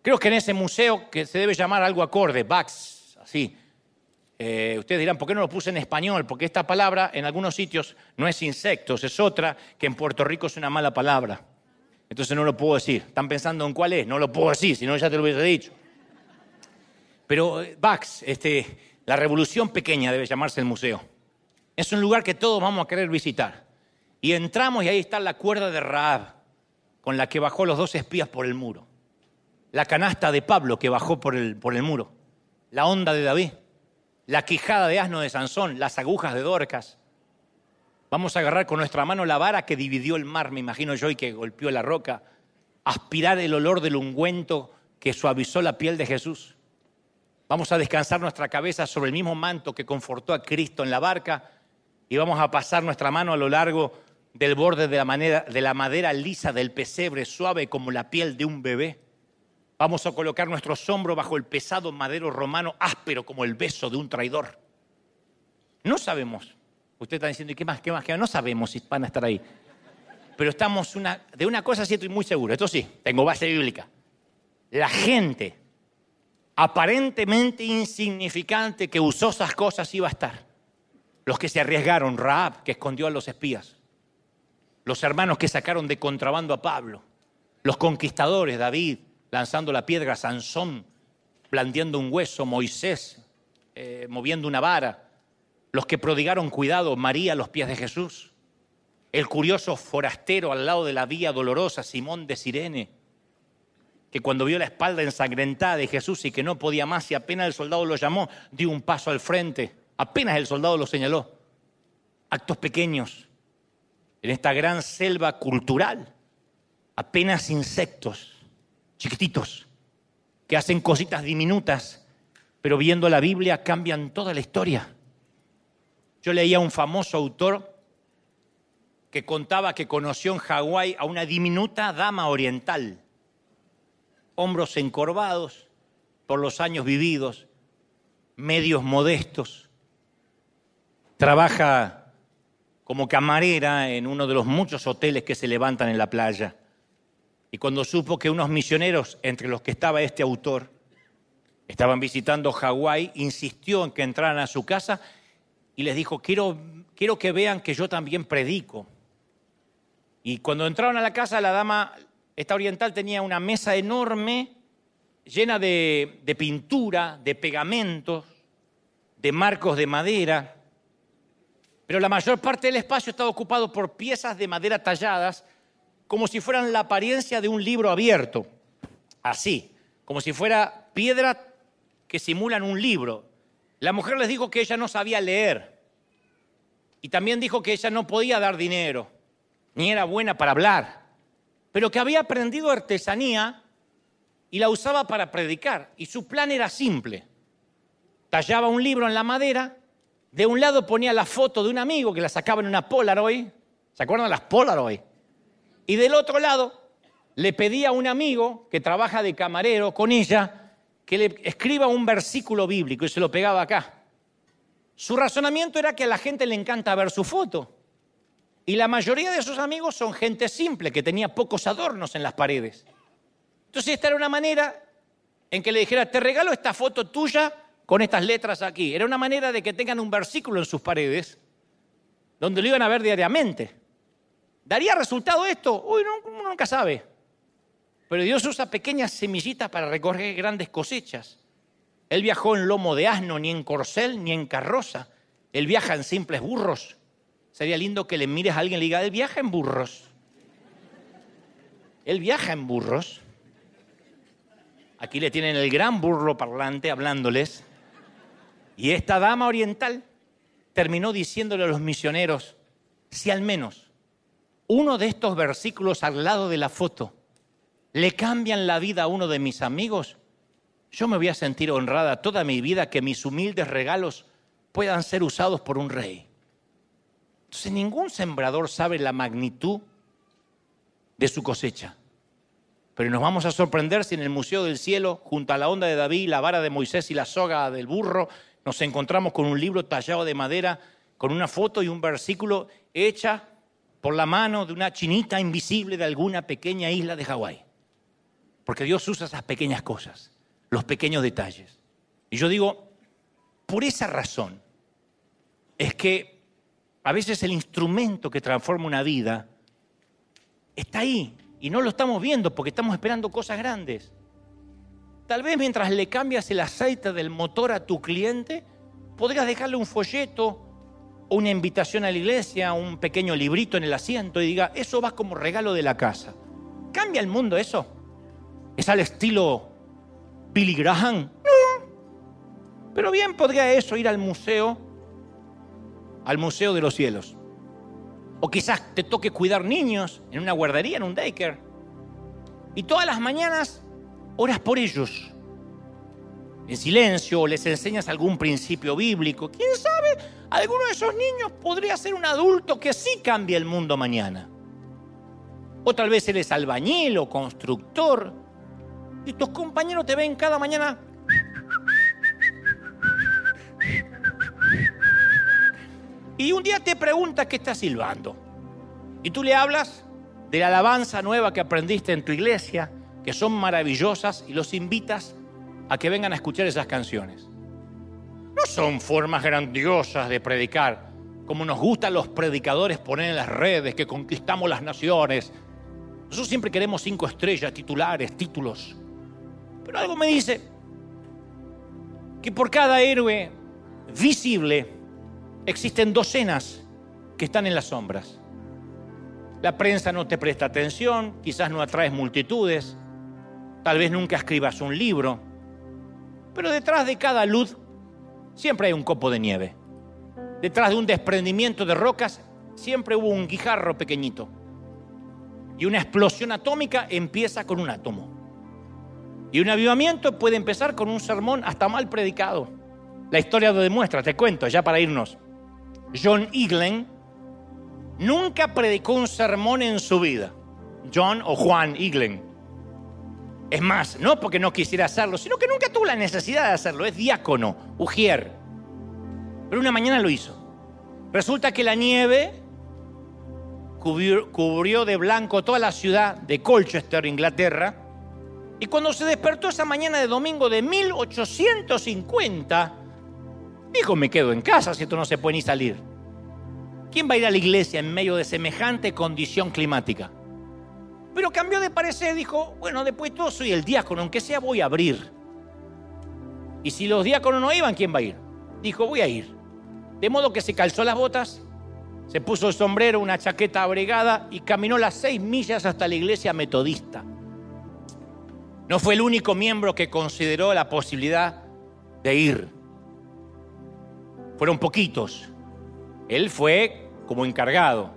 Creo que en ese museo, que se debe llamar algo acorde, Bax, así, eh, ustedes dirán, ¿por qué no lo puse en español? Porque esta palabra en algunos sitios no es insectos, es otra que en Puerto Rico es una mala palabra. Entonces no lo puedo decir. ¿Están pensando en cuál es? No lo puedo decir, si no ya te lo hubiese dicho. Pero Bax, eh, este, la revolución pequeña debe llamarse el museo. Es un lugar que todos vamos a querer visitar. Y entramos y ahí está la cuerda de Raab, con la que bajó los dos espías por el muro. La canasta de Pablo que bajó por el, por el muro. La onda de David. La quijada de asno de Sansón. Las agujas de Dorcas. Vamos a agarrar con nuestra mano la vara que dividió el mar, me imagino yo, y que golpeó la roca. Aspirar el olor del ungüento que suavizó la piel de Jesús. Vamos a descansar nuestra cabeza sobre el mismo manto que confortó a Cristo en la barca y vamos a pasar nuestra mano a lo largo del borde de la, de la madera lisa del pesebre, suave como la piel de un bebé. Vamos a colocar nuestros hombros bajo el pesado madero romano, áspero como el beso de un traidor. No sabemos Usted está diciendo, ¿y qué más? ¿Qué más? ¿Qué más? No sabemos si van a estar ahí. Pero estamos una, de una cosa sí estoy muy seguro. Esto sí, tengo base bíblica. La gente aparentemente insignificante que usó esas cosas iba a estar. Los que se arriesgaron, Raab, que escondió a los espías. Los hermanos que sacaron de contrabando a Pablo. Los conquistadores, David, lanzando la piedra, Sansón, blandiendo un hueso, Moisés, eh, moviendo una vara los que prodigaron cuidado, María a los pies de Jesús, el curioso forastero al lado de la vía dolorosa, Simón de Sirene, que cuando vio la espalda ensangrentada de Jesús y que no podía más y apenas el soldado lo llamó, dio un paso al frente, apenas el soldado lo señaló. Actos pequeños en esta gran selva cultural, apenas insectos chiquititos que hacen cositas diminutas, pero viendo la Biblia cambian toda la historia. Yo leía a un famoso autor que contaba que conoció en Hawái a una diminuta dama oriental, hombros encorvados por los años vividos, medios modestos. Trabaja como camarera en uno de los muchos hoteles que se levantan en la playa. y cuando supo que unos misioneros, entre los que estaba este autor, estaban visitando Hawái, insistió en que entraran a su casa y les dijo, quiero, quiero que vean que yo también predico. Y cuando entraron a la casa, la dama, esta oriental, tenía una mesa enorme llena de, de pintura, de pegamentos, de marcos de madera, pero la mayor parte del espacio estaba ocupado por piezas de madera talladas como si fueran la apariencia de un libro abierto, así, como si fuera piedra que simulan un libro. La mujer les dijo que ella no sabía leer y también dijo que ella no podía dar dinero, ni era buena para hablar, pero que había aprendido artesanía y la usaba para predicar. Y su plan era simple. Tallaba un libro en la madera, de un lado ponía la foto de un amigo que la sacaba en una Polaroid, ¿se acuerdan las Polaroid? Y del otro lado, le pedía a un amigo que trabaja de camarero con ella que le escriba un versículo bíblico y se lo pegaba acá. Su razonamiento era que a la gente le encanta ver su foto. Y la mayoría de sus amigos son gente simple, que tenía pocos adornos en las paredes. Entonces esta era una manera en que le dijera, te regalo esta foto tuya con estas letras aquí. Era una manera de que tengan un versículo en sus paredes donde lo iban a ver diariamente. ¿Daría resultado esto? Uy, uno nunca sabe. Pero Dios usa pequeñas semillitas para recoger grandes cosechas. Él viajó en lomo de asno, ni en corcel, ni en carroza. Él viaja en simples burros. Sería lindo que le mires a alguien y le diga, él viaja en burros. Él viaja en burros. Aquí le tienen el gran burro parlante hablándoles. Y esta dama oriental terminó diciéndole a los misioneros, si al menos uno de estos versículos al lado de la foto le cambian la vida a uno de mis amigos, yo me voy a sentir honrada toda mi vida que mis humildes regalos puedan ser usados por un rey. Entonces ningún sembrador sabe la magnitud de su cosecha. Pero nos vamos a sorprender si en el Museo del Cielo, junto a la onda de David, la vara de Moisés y la soga del burro, nos encontramos con un libro tallado de madera, con una foto y un versículo hecha por la mano de una chinita invisible de alguna pequeña isla de Hawái. Porque Dios usa esas pequeñas cosas, los pequeños detalles. Y yo digo, por esa razón es que a veces el instrumento que transforma una vida está ahí y no lo estamos viendo porque estamos esperando cosas grandes. Tal vez mientras le cambias el aceite del motor a tu cliente, podrías dejarle un folleto una invitación a la iglesia, un pequeño librito en el asiento y diga, eso va como regalo de la casa. ¿Cambia el mundo eso? ¿Es al estilo Billy Graham? No. Pero bien podría eso ir al museo, al Museo de los Cielos. O quizás te toque cuidar niños en una guardería, en un daycare. Y todas las mañanas oras por ellos en silencio o les enseñas algún principio bíblico. ¿Quién sabe? Alguno de esos niños podría ser un adulto que sí cambie el mundo mañana. O tal vez eres albañil o constructor y tus compañeros te ven cada mañana y un día te pregunta qué estás silbando. Y tú le hablas de la alabanza nueva que aprendiste en tu iglesia, que son maravillosas, y los invitas a que vengan a escuchar esas canciones. No son formas grandiosas de predicar, como nos gustan los predicadores poner en las redes, que conquistamos las naciones. Nosotros siempre queremos cinco estrellas, titulares, títulos. Pero algo me dice que por cada héroe visible existen docenas que están en las sombras. La prensa no te presta atención, quizás no atraes multitudes, tal vez nunca escribas un libro, pero detrás de cada luz siempre hay un copo de nieve. Detrás de un desprendimiento de rocas siempre hubo un guijarro pequeñito. Y una explosión atómica empieza con un átomo. Y un avivamiento puede empezar con un sermón hasta mal predicado. La historia lo demuestra, te cuento, ya para irnos. John Eaglen nunca predicó un sermón en su vida. John o Juan Eaglen. Es más, no porque no quisiera hacerlo, sino que nunca tuvo la necesidad de hacerlo. Es diácono, ujier. Pero una mañana lo hizo. Resulta que la nieve cubrió, de blanco toda la ciudad de Colchester, Inglaterra. Y cuando se despertó esa mañana de domingo de 1850, dijo, me quedo en casa si esto no se puede ni salir. ¿Quién va a ir a la iglesia en medio de semejante condición climática? Pero cambió de parecer, dijo, bueno, después todo soy el diácono, aunque sea voy a abrir. Y si los diáconos no iban, ¿quién va a ir? Dijo, voy a ir. De modo que se calzó las botas, se puso el sombrero, una chaqueta abrigada y caminó las seis millas hasta la iglesia metodista. No fue el único miembro que consideró la posibilidad de ir. Fueron poquitos. Él fue como encargado.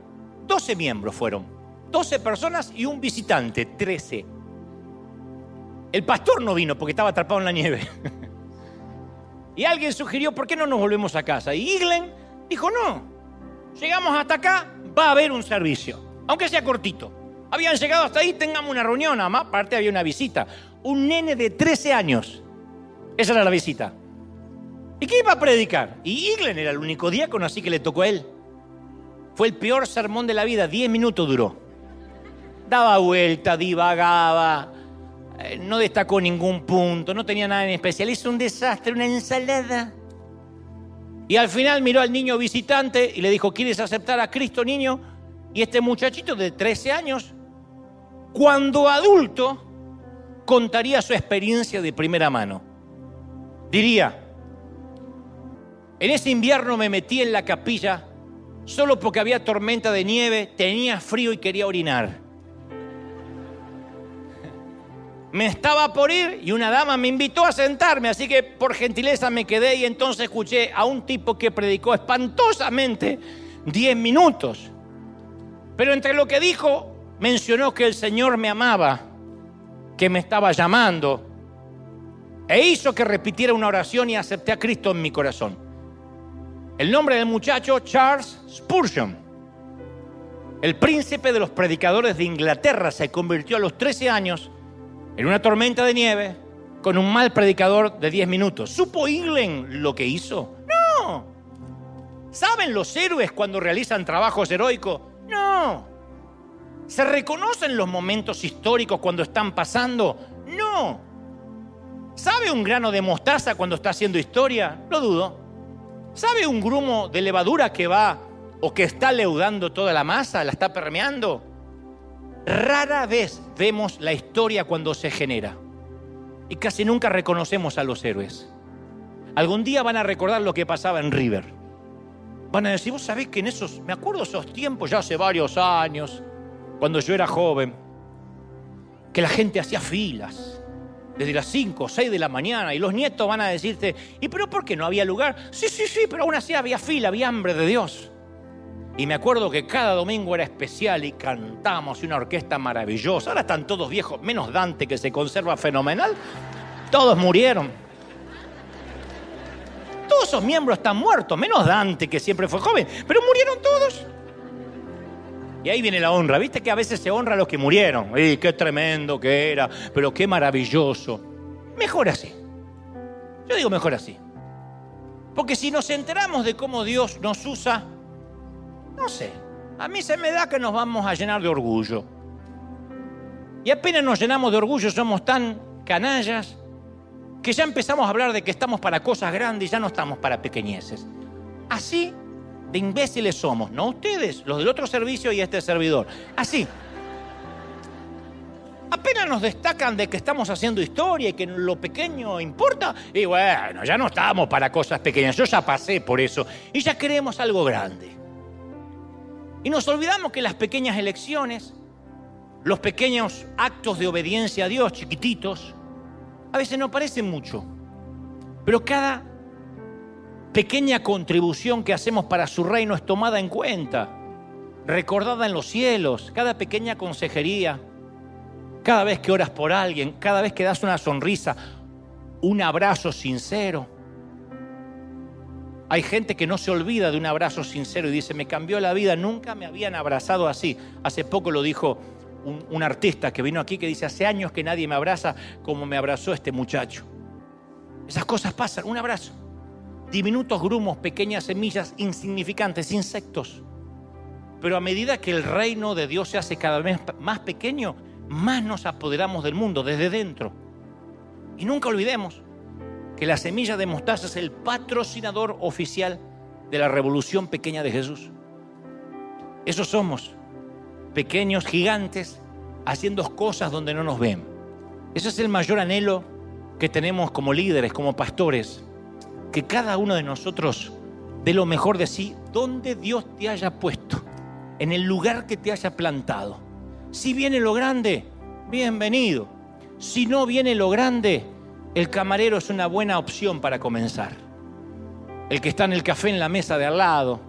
Doce miembros fueron. Doce personas y un visitante, trece. El pastor no vino porque estaba atrapado en la nieve. Y alguien sugirió, ¿por qué no nos volvemos a casa? Y Iglen dijo, no, llegamos hasta acá, va a haber un servicio, aunque sea cortito. Habían llegado hasta ahí, tengamos una reunión, nada más, aparte había una visita. Un nene de 13 años. Esa era la visita. ¿Y qué iba a predicar? Y Iglen era el único diácono, así que le tocó a él. Fue el peor sermón de la vida, 10 minutos duró. Daba vuelta, divagaba, eh, no destacó ningún punto, no tenía nada en especial, hizo un desastre, una ensalada. Y al final miró al niño visitante y le dijo, ¿quieres aceptar a Cristo, niño? Y este muchachito de 13 años, cuando adulto, contaría su experiencia de primera mano. Diría, en ese invierno me metí en la capilla solo porque había tormenta de nieve, tenía frío y quería orinar me estaba por ir y una dama me invitó a sentarme, así que por gentileza me quedé y entonces escuché a un tipo que predicó espantosamente 10 minutos. Pero entre lo que dijo, mencionó que el Señor me amaba, que me estaba llamando, e hizo que repitiera una oración y acepté a Cristo en mi corazón. El nombre del muchacho, Charles Spurgeon. El príncipe de los predicadores de Inglaterra se convirtió a los 13 años en una tormenta de nieve con un mal predicador de 10 minutos. ¿Supo Iglen lo que hizo? No. ¿Saben los héroes cuando realizan trabajos heroicos? No. ¿Se reconocen los momentos históricos cuando están pasando? No. ¿Sabe un grano de mostaza cuando está haciendo historia? Lo dudo. ¿Sabe un grumo de levadura que va o que está leudando toda la masa, la está permeando? Rara vez vemos la historia cuando se genera y casi nunca reconocemos a los héroes. Algún día van a recordar lo que pasaba en River. Van a decir, vos sabés que en esos, me acuerdo esos tiempos, ya hace varios años, cuando yo era joven, que la gente hacía filas desde las 5 o 6 de la mañana y los nietos van a decirte, ¿y pero por qué no había lugar? Sí, sí, sí, pero aún así había fila, había hambre de Dios. Y me acuerdo que cada domingo era especial y cantamos una orquesta maravillosa. Ahora están todos viejos, menos Dante que se conserva fenomenal. Todos murieron. Todos esos miembros están muertos, menos Dante que siempre fue joven, pero murieron todos. Y ahí viene la honra. ¿Viste que a veces se honra a los que murieron? ¡Y qué tremendo que era! Pero qué maravilloso! Mejor así. Yo digo mejor así. Porque si nos enteramos de cómo Dios nos usa, no sé, a mí se me da que nos vamos a llenar de orgullo. Y apenas nos llenamos de orgullo, somos tan canallas que ya empezamos a hablar de que estamos para cosas grandes y ya no estamos para pequeñeces. Así de imbéciles somos, no ustedes, los del otro servicio y este servidor. Así. Apenas nos destacan de que estamos haciendo historia y que lo pequeño importa, y bueno, ya no estamos para cosas pequeñas, yo ya pasé por eso y ya queremos algo grande. Y nos olvidamos que las pequeñas elecciones, los pequeños actos de obediencia a Dios, chiquititos, a veces no parecen mucho. Pero cada pequeña contribución que hacemos para su reino es tomada en cuenta, recordada en los cielos, cada pequeña consejería, cada vez que oras por alguien, cada vez que das una sonrisa, un abrazo sincero. Hay gente que no se olvida de un abrazo sincero y dice, me cambió la vida, nunca me habían abrazado así. Hace poco lo dijo un, artista que vino aquí que dice, hace años que nadie me abraza como me abrazó este muchacho. Esas cosas pasan, un abrazo. Diminutos grumos, pequeñas semillas insignificantes, insectos. Pero a medida que el reino de Dios se hace cada vez más pequeño, más nos apoderamos del mundo desde dentro. Y nunca olvidemos que la semilla de mostaza es el patrocinador oficial de la revolución pequeña de Jesús. Esos somos, pequeños gigantes haciendo cosas donde no nos ven. Ese es el mayor anhelo que tenemos como líderes, como pastores, que cada uno de nosotros dé lo mejor de sí donde Dios te haya puesto, en el lugar que te haya plantado. Si viene lo grande, bienvenido. Si no viene lo grande, el camarero es una buena opción para comenzar. El que está en el café en la mesa de al lado,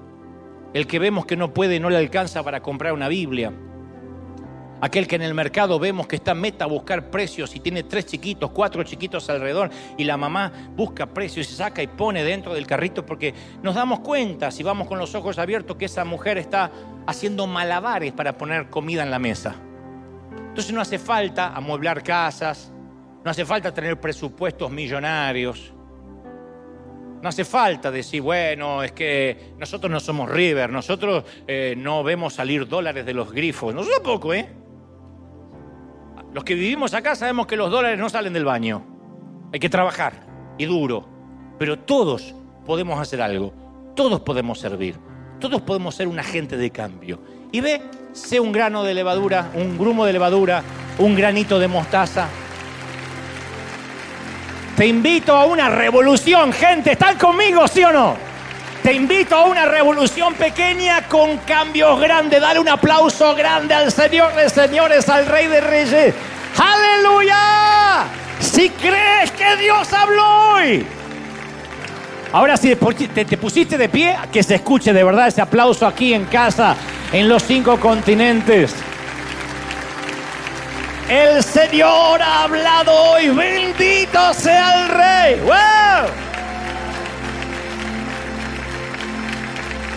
el que vemos que no puede, no le alcanza para comprar una Biblia, aquel que en el mercado vemos que está meta a buscar precios y tiene tres chiquitos, cuatro chiquitos alrededor y la mamá busca precios y se saca y pone dentro del carrito porque nos damos cuenta, si vamos con los ojos abiertos, que esa mujer está haciendo malabares para poner comida en la mesa. Entonces no hace falta amueblar casas, no hace falta tener presupuestos millonarios. No hace falta decir, bueno, es que nosotros no somos River, nosotros eh, no vemos salir dólares de los grifos. Nosotros poco, ¿eh? Los que vivimos acá sabemos que los dólares no salen del baño. Hay que trabajar y duro. Pero todos podemos hacer algo. Todos podemos servir. Todos podemos ser un agente de cambio. Y ve, sé un grano de levadura, un grumo de levadura, un granito de mostaza, te invito a una revolución, gente. ¿Están conmigo, sí o no? Te invito a una revolución pequeña con cambios grandes. Dale un aplauso grande al Señor de señores, al Rey de Reyes. ¡Aleluya! Si crees que Dios habló hoy. Ahora si te, te pusiste de pie, que se escuche de verdad ese aplauso aquí en casa, en los cinco continentes. El Señor ha hablado hoy. Bendito sea el Rey.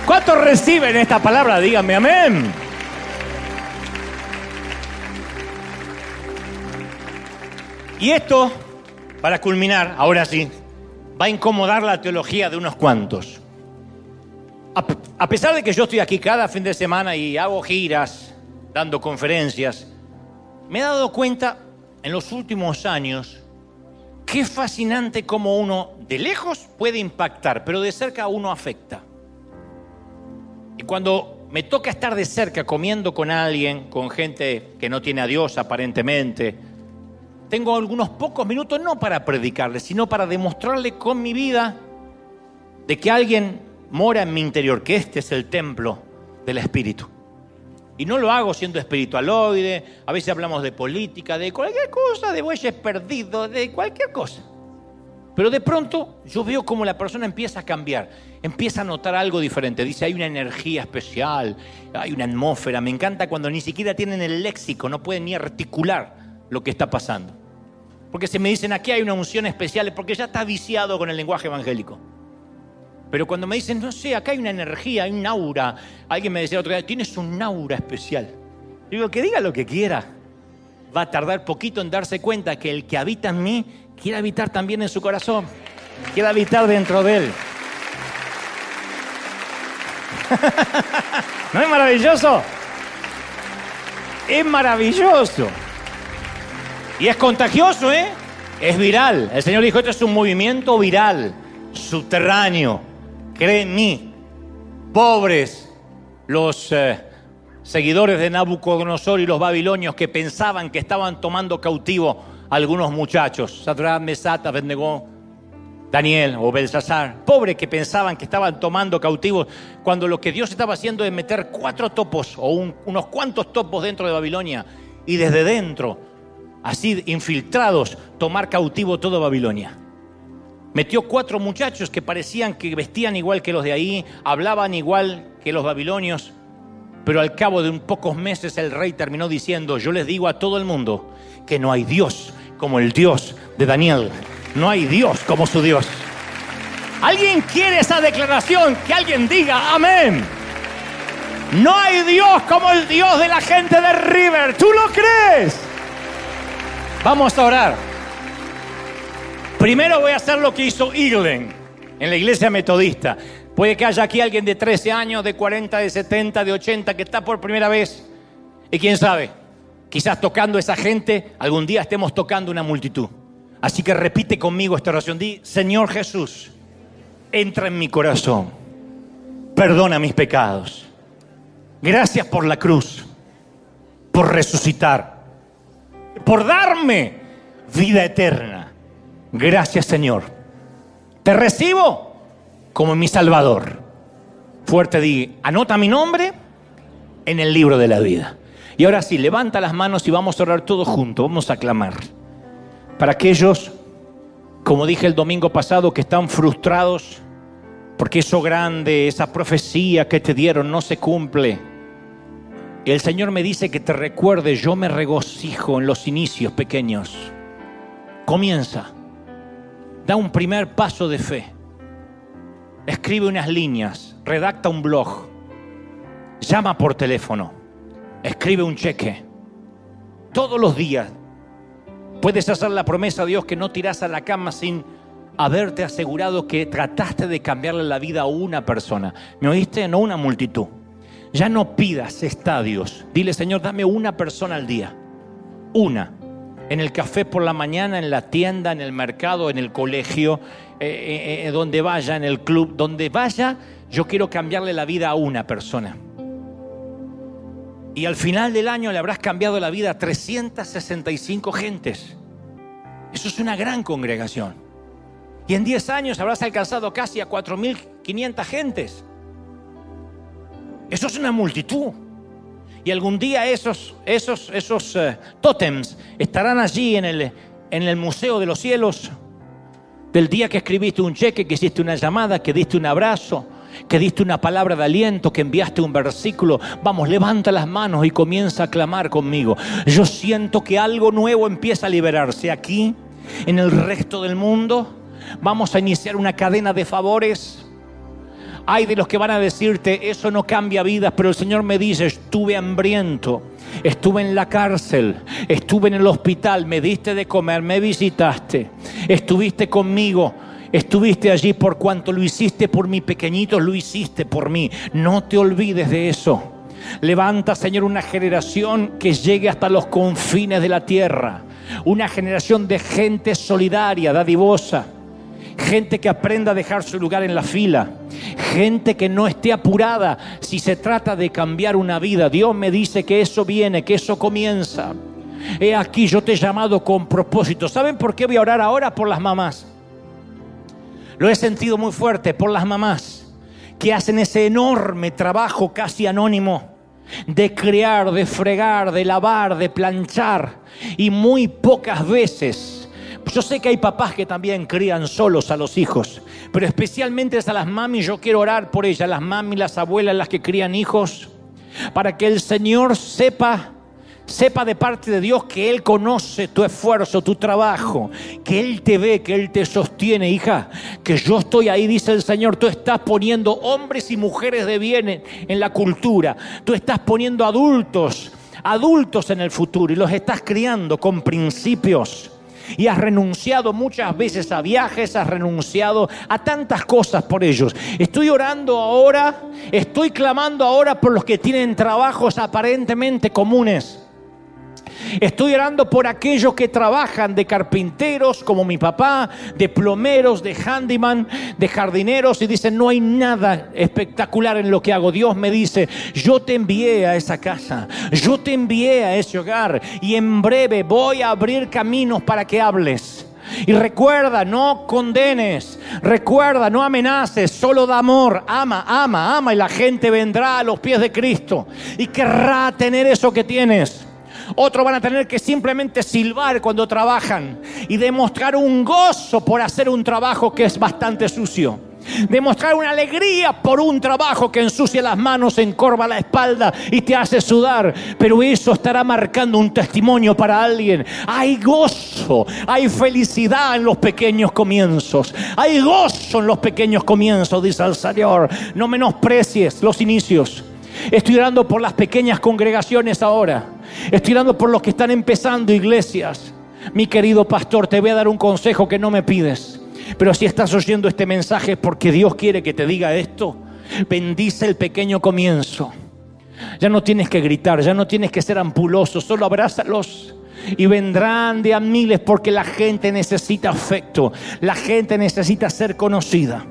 ¿Cuántos reciben esta palabra? Díganme amén. Y esto, para culminar, ahora sí, va a incomodar la teología de unos cuantos. A pesar de que yo estoy aquí cada fin de semana y hago giras, dando conferencias, me he dado cuenta en los últimos años qué fascinante cómo uno de lejos puede impactar, pero de cerca uno afecta. Y cuando me toca estar de cerca comiendo con alguien, con gente que no tiene a Dios aparentemente, tengo algunos pocos minutos no para predicarle, sino para demostrarle con mi vida de que alguien mora en mi interior, que este es el templo del Espíritu. Y no lo hago siendo espiritualoide, a veces hablamos de política, de cualquier cosa, de bueyes perdidos, de cualquier cosa. Pero de pronto yo veo como la persona empieza a cambiar, empieza a notar algo diferente. Dice, hay una energía especial, hay una atmósfera. Me encanta cuando ni siquiera tienen el léxico, no pueden ni articular lo que está pasando. Porque se me dicen, aquí hay una unción especial, porque ya está viciado con el lenguaje evangélico. Pero cuando me dicen, no sé, acá hay una energía, hay un aura. Alguien me decía otro día, tienes un aura especial. Digo, que diga lo que quiera. Va a tardar poquito en darse cuenta que el que habita en mí quiere habitar también en su corazón. Quiere habitar dentro de él. ¿No es maravilloso? Es maravilloso. Y es contagioso, ¿eh? Es viral. El Señor dijo, esto es un movimiento viral, subterráneo cree en mí. Pobres los eh, seguidores de Nabucodonosor y los babilonios que pensaban que estaban tomando cautivo algunos muchachos. Sadrach, Mesat, Abednego, Daniel o Belsasar. Pobres que pensaban que estaban tomando cautivos cuando lo que Dios estaba haciendo es meter cuatro topos o unos cuantos topos dentro de Babilonia y desde dentro, así infiltrados, tomar cautivo toda Babilonia. Metió cuatro muchachos que parecían que vestían igual que los de ahí, hablaban igual que los babilonios, pero al cabo de un pocos meses el rey terminó diciendo, yo les digo a todo el mundo que no hay Dios como el Dios de Daniel, no hay Dios como su Dios. ¿Alguien quiere esa declaración? Que alguien diga amén. No hay Dios como el Dios de la gente de River. ¿Tú lo crees? Vamos a orar. Primero voy a hacer lo que hizo Irlen en la iglesia metodista. Puede que haya aquí alguien de 13 años, de 40, de 70, de 80, que está por primera vez. Y quién sabe, quizás tocando a esa gente, algún día estemos tocando una multitud. Así que repite conmigo esta oración. Di, Señor Jesús, entra en mi corazón. Perdona mis pecados. Gracias por la cruz, por resucitar, por darme vida eterna. Gracias Señor. Te recibo como mi Salvador. Fuerte di, anota mi nombre en el libro de la vida. Y ahora sí, levanta las manos y vamos a orar todos juntos, vamos a clamar. Para aquellos, como dije el domingo pasado, que están frustrados porque eso grande, esa profecía que te dieron no se cumple. El Señor me dice que te recuerde, yo me regocijo en los inicios pequeños. Comienza, da un primer paso de fe escribe unas líneas, redacta un blog, llama por teléfono, escribe un cheque. Todos los días puedes hacer la promesa a Dios que no tiras a la cama sin haberte asegurado que trataste de cambiarle la vida a una persona. ¿Me oíste? No una multitud. Ya no pidas estadios. Dile, Señor, dame una persona al día. Una. En el café por la mañana, en la tienda, en el mercado, en el colegio, eh, eh, eh, donde vaya, en el club, donde vaya, yo quiero cambiarle la vida a una persona. Y al final del año le habrás cambiado la vida a 365 gentes. Eso es una gran congregación. Y en 10 años habrás alcanzado casi a 4.500 gentes. Eso es una multitud. Y algún día esos, esos, esos tótems estarán allí en el, en el Museo de los Cielos del día que escribiste un cheque, que hiciste una llamada, que diste un abrazo, que diste una palabra de aliento, que enviaste un versículo. Vamos, levanta las manos y comienza a clamar conmigo. Yo siento que algo nuevo empieza a liberarse aquí, en el resto del mundo. Vamos a iniciar una cadena de favores. Hay de los que van a decirte, eso no cambia vidas, pero el Señor me dice, estuve hambriento Estuve en la cárcel, estuve en el hospital, me diste de comer, me visitaste, estuviste conmigo. Estuviste allí por cuanto lo hiciste por mi pequeñito, lo hiciste por mí. No te olvides de eso. Levanta, Señor, una generación que llegue hasta los confines de la tierra. Una generación de gente solidaria, dadivosa gente que aprenda a dejar su lugar en la fila, gente que no esté apurada si se trata de cambiar una vida. Dios me dice que eso viene, que eso comienza. He aquí, yo te he llamado con propósito. ¿Saben por qué voy a orar ahora por las mamás? Lo he sentido muy fuerte por las mamás que hacen ese enorme trabajo casi anónimo de crear, de fregar, de lavar, de planchar. Y muy pocas veces yo sé que hay papás que también crían solos a los hijos, pero especialmente a las mamis, yo quiero orar por ellas, las mamis, las abuelas, las que crían hijos, para que el Señor sepa, sepa de parte de Dios que Él conoce tu esfuerzo, tu trabajo, que Él te ve, que Él te sostiene, hija, que yo estoy ahí, dice el Señor, tú estás poniendo hombres y mujeres de bien en la cultura, tú estás poniendo adultos, adultos en el futuro y los estás criando con principios y has renunciado muchas veces a viajes, has renunciado a tantas cosas por ellos. Estoy orando ahora, estoy clamando ahora por los que tienen trabajos aparentemente comunes Estoy orando por aquellos que trabajan de carpinteros como mi papá, de plomeros, de handyman, de jardineros y dicen, no hay nada espectacular en lo que hago. Dios me dice, yo te envié a esa casa, yo te envié a ese hogar y en breve voy a abrir caminos para que hables. Y recuerda, no condenes, recuerda, no amenaces, solo da amor, ama, ama, ama y la gente vendrá a los pies de Cristo y querrá tener eso que tienes. Otros van a tener que simplemente silbar cuando trabajan y demostrar un gozo por hacer un trabajo que es bastante sucio. Demostrar una alegría por un trabajo que ensucia las manos, encorva la espalda y te hace sudar. Pero eso estará marcando un testimonio para alguien. Hay gozo, hay felicidad en los pequeños comienzos. Hay gozo en los pequeños comienzos, dice el Señor. No menosprecies los inicios. Estoy orando por las pequeñas congregaciones ahora. Estoy orando por los que están empezando iglesias. Mi querido pastor, te voy a dar un consejo que no me pides. Pero si estás oyendo este mensaje es porque Dios quiere que te diga esto. Bendice el pequeño comienzo. Ya no tienes que gritar, ya no tienes que ser ampuloso, solo abrázalos. Y vendrán de a miles porque la gente necesita afecto, la gente necesita ser conocida.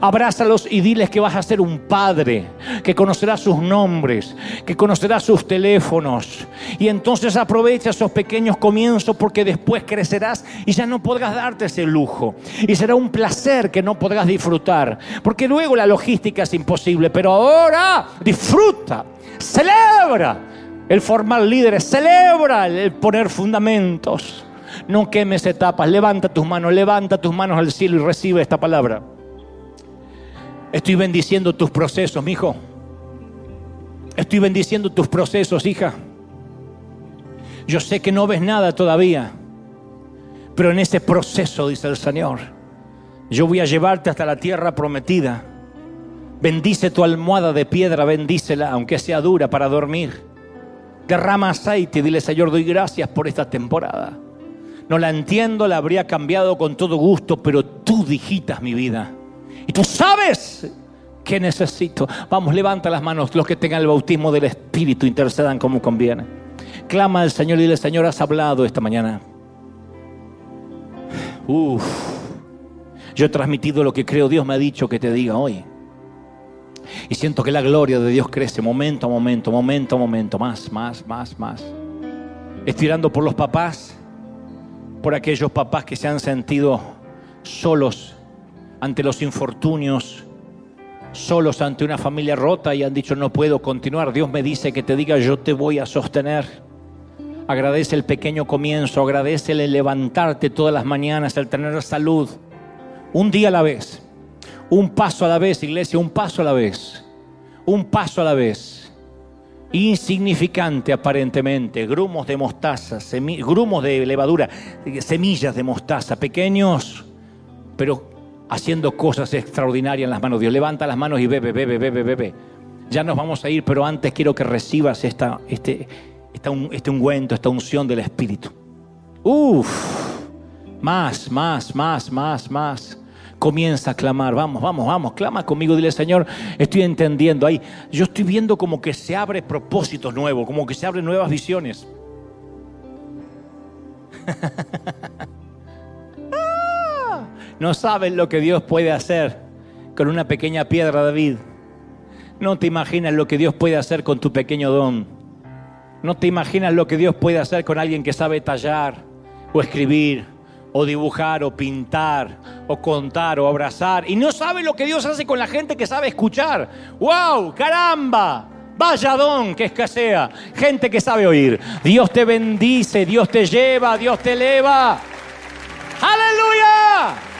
Abrázalos y diles que vas a ser un padre, que conocerás sus nombres, que conocerás sus teléfonos. Y entonces aprovecha esos pequeños comienzos porque después crecerás y ya no podrás darte ese lujo. Y será un placer que no podrás disfrutar. Porque luego la logística es imposible, pero ahora disfruta, celebra el formar líderes, celebra el poner fundamentos. No quemes etapas, levanta tus manos, levanta tus manos al cielo y recibe esta palabra. Estoy bendiciendo tus procesos, mi hijo. Estoy bendiciendo tus procesos, hija. Yo sé que no ves nada todavía, pero en ese proceso, dice el Señor, yo voy a llevarte hasta la tierra prometida. Bendice tu almohada de piedra, bendícela, aunque sea dura para dormir. Derrama aceite y dile, Señor, doy gracias por esta temporada. No la entiendo, la habría cambiado con todo gusto, pero tú digitas mi vida. Y tú sabes que necesito. Vamos, levanta las manos los que tengan el bautismo del Espíritu, intercedan como conviene. Clama al Señor y dile, Señor, has hablado esta mañana. Uf, yo he transmitido lo que creo Dios me ha dicho que te diga hoy. Y siento que la gloria de Dios crece momento a momento, momento a momento, más, más, más, más. Estirando por los papás, por aquellos papás que se han sentido solos ante los infortunios, solos ante una familia rota y han dicho no puedo continuar. Dios me dice que te diga yo te voy a sostener. Agradece el pequeño comienzo, agradece el levantarte todas las mañanas, el tener salud. Un día a la vez, un paso a la vez, iglesia, un paso a la vez, un paso a la vez. Insignificante aparentemente, grumos de mostaza, grumos de levadura, semillas de mostaza, pequeños, pero haciendo cosas extraordinarias en las manos de Dios. Levanta las manos y bebe, bebe, bebe, bebe. Ya nos vamos a ir, pero antes quiero que recibas esta, este, este ungüento, esta unción del Espíritu. Uf, más, más, más, más, más. Comienza a clamar, vamos, vamos, vamos, clama conmigo, dile Señor, estoy entendiendo ahí. Yo estoy viendo como que se abre propósitos nuevos, como que se abren nuevas visiones. No sabes lo que Dios puede hacer con una pequeña piedra, David. No te imaginas lo que Dios puede hacer con tu pequeño don. No te imaginas lo que Dios puede hacer con alguien que sabe tallar o escribir o dibujar o pintar o contar o abrazar. Y no sabe lo que Dios hace con la gente que sabe escuchar. ¡Wow! ¡Caramba! Vaya don que escasea. Gente que sabe oír. Dios te bendice, Dios te lleva, Dios te eleva. ¡Aleluya!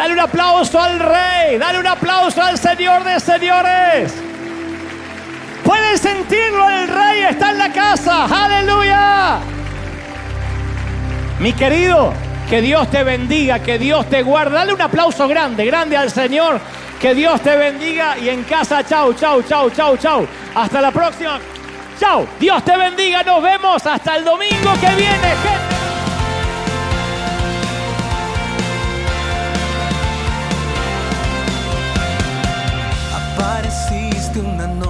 Dale un aplauso al Rey. Dale un aplauso al Señor de señores. Pueden sentirlo, el Rey está en la casa. Aleluya. Mi querido, que Dios te bendiga, que Dios te guarde. Dale un aplauso grande, grande al Señor. Que Dios te bendiga y en casa, chau, chau, chau, chau, chau. Hasta la próxima. Chau. Dios te bendiga. Nos vemos hasta el domingo que viene, gente.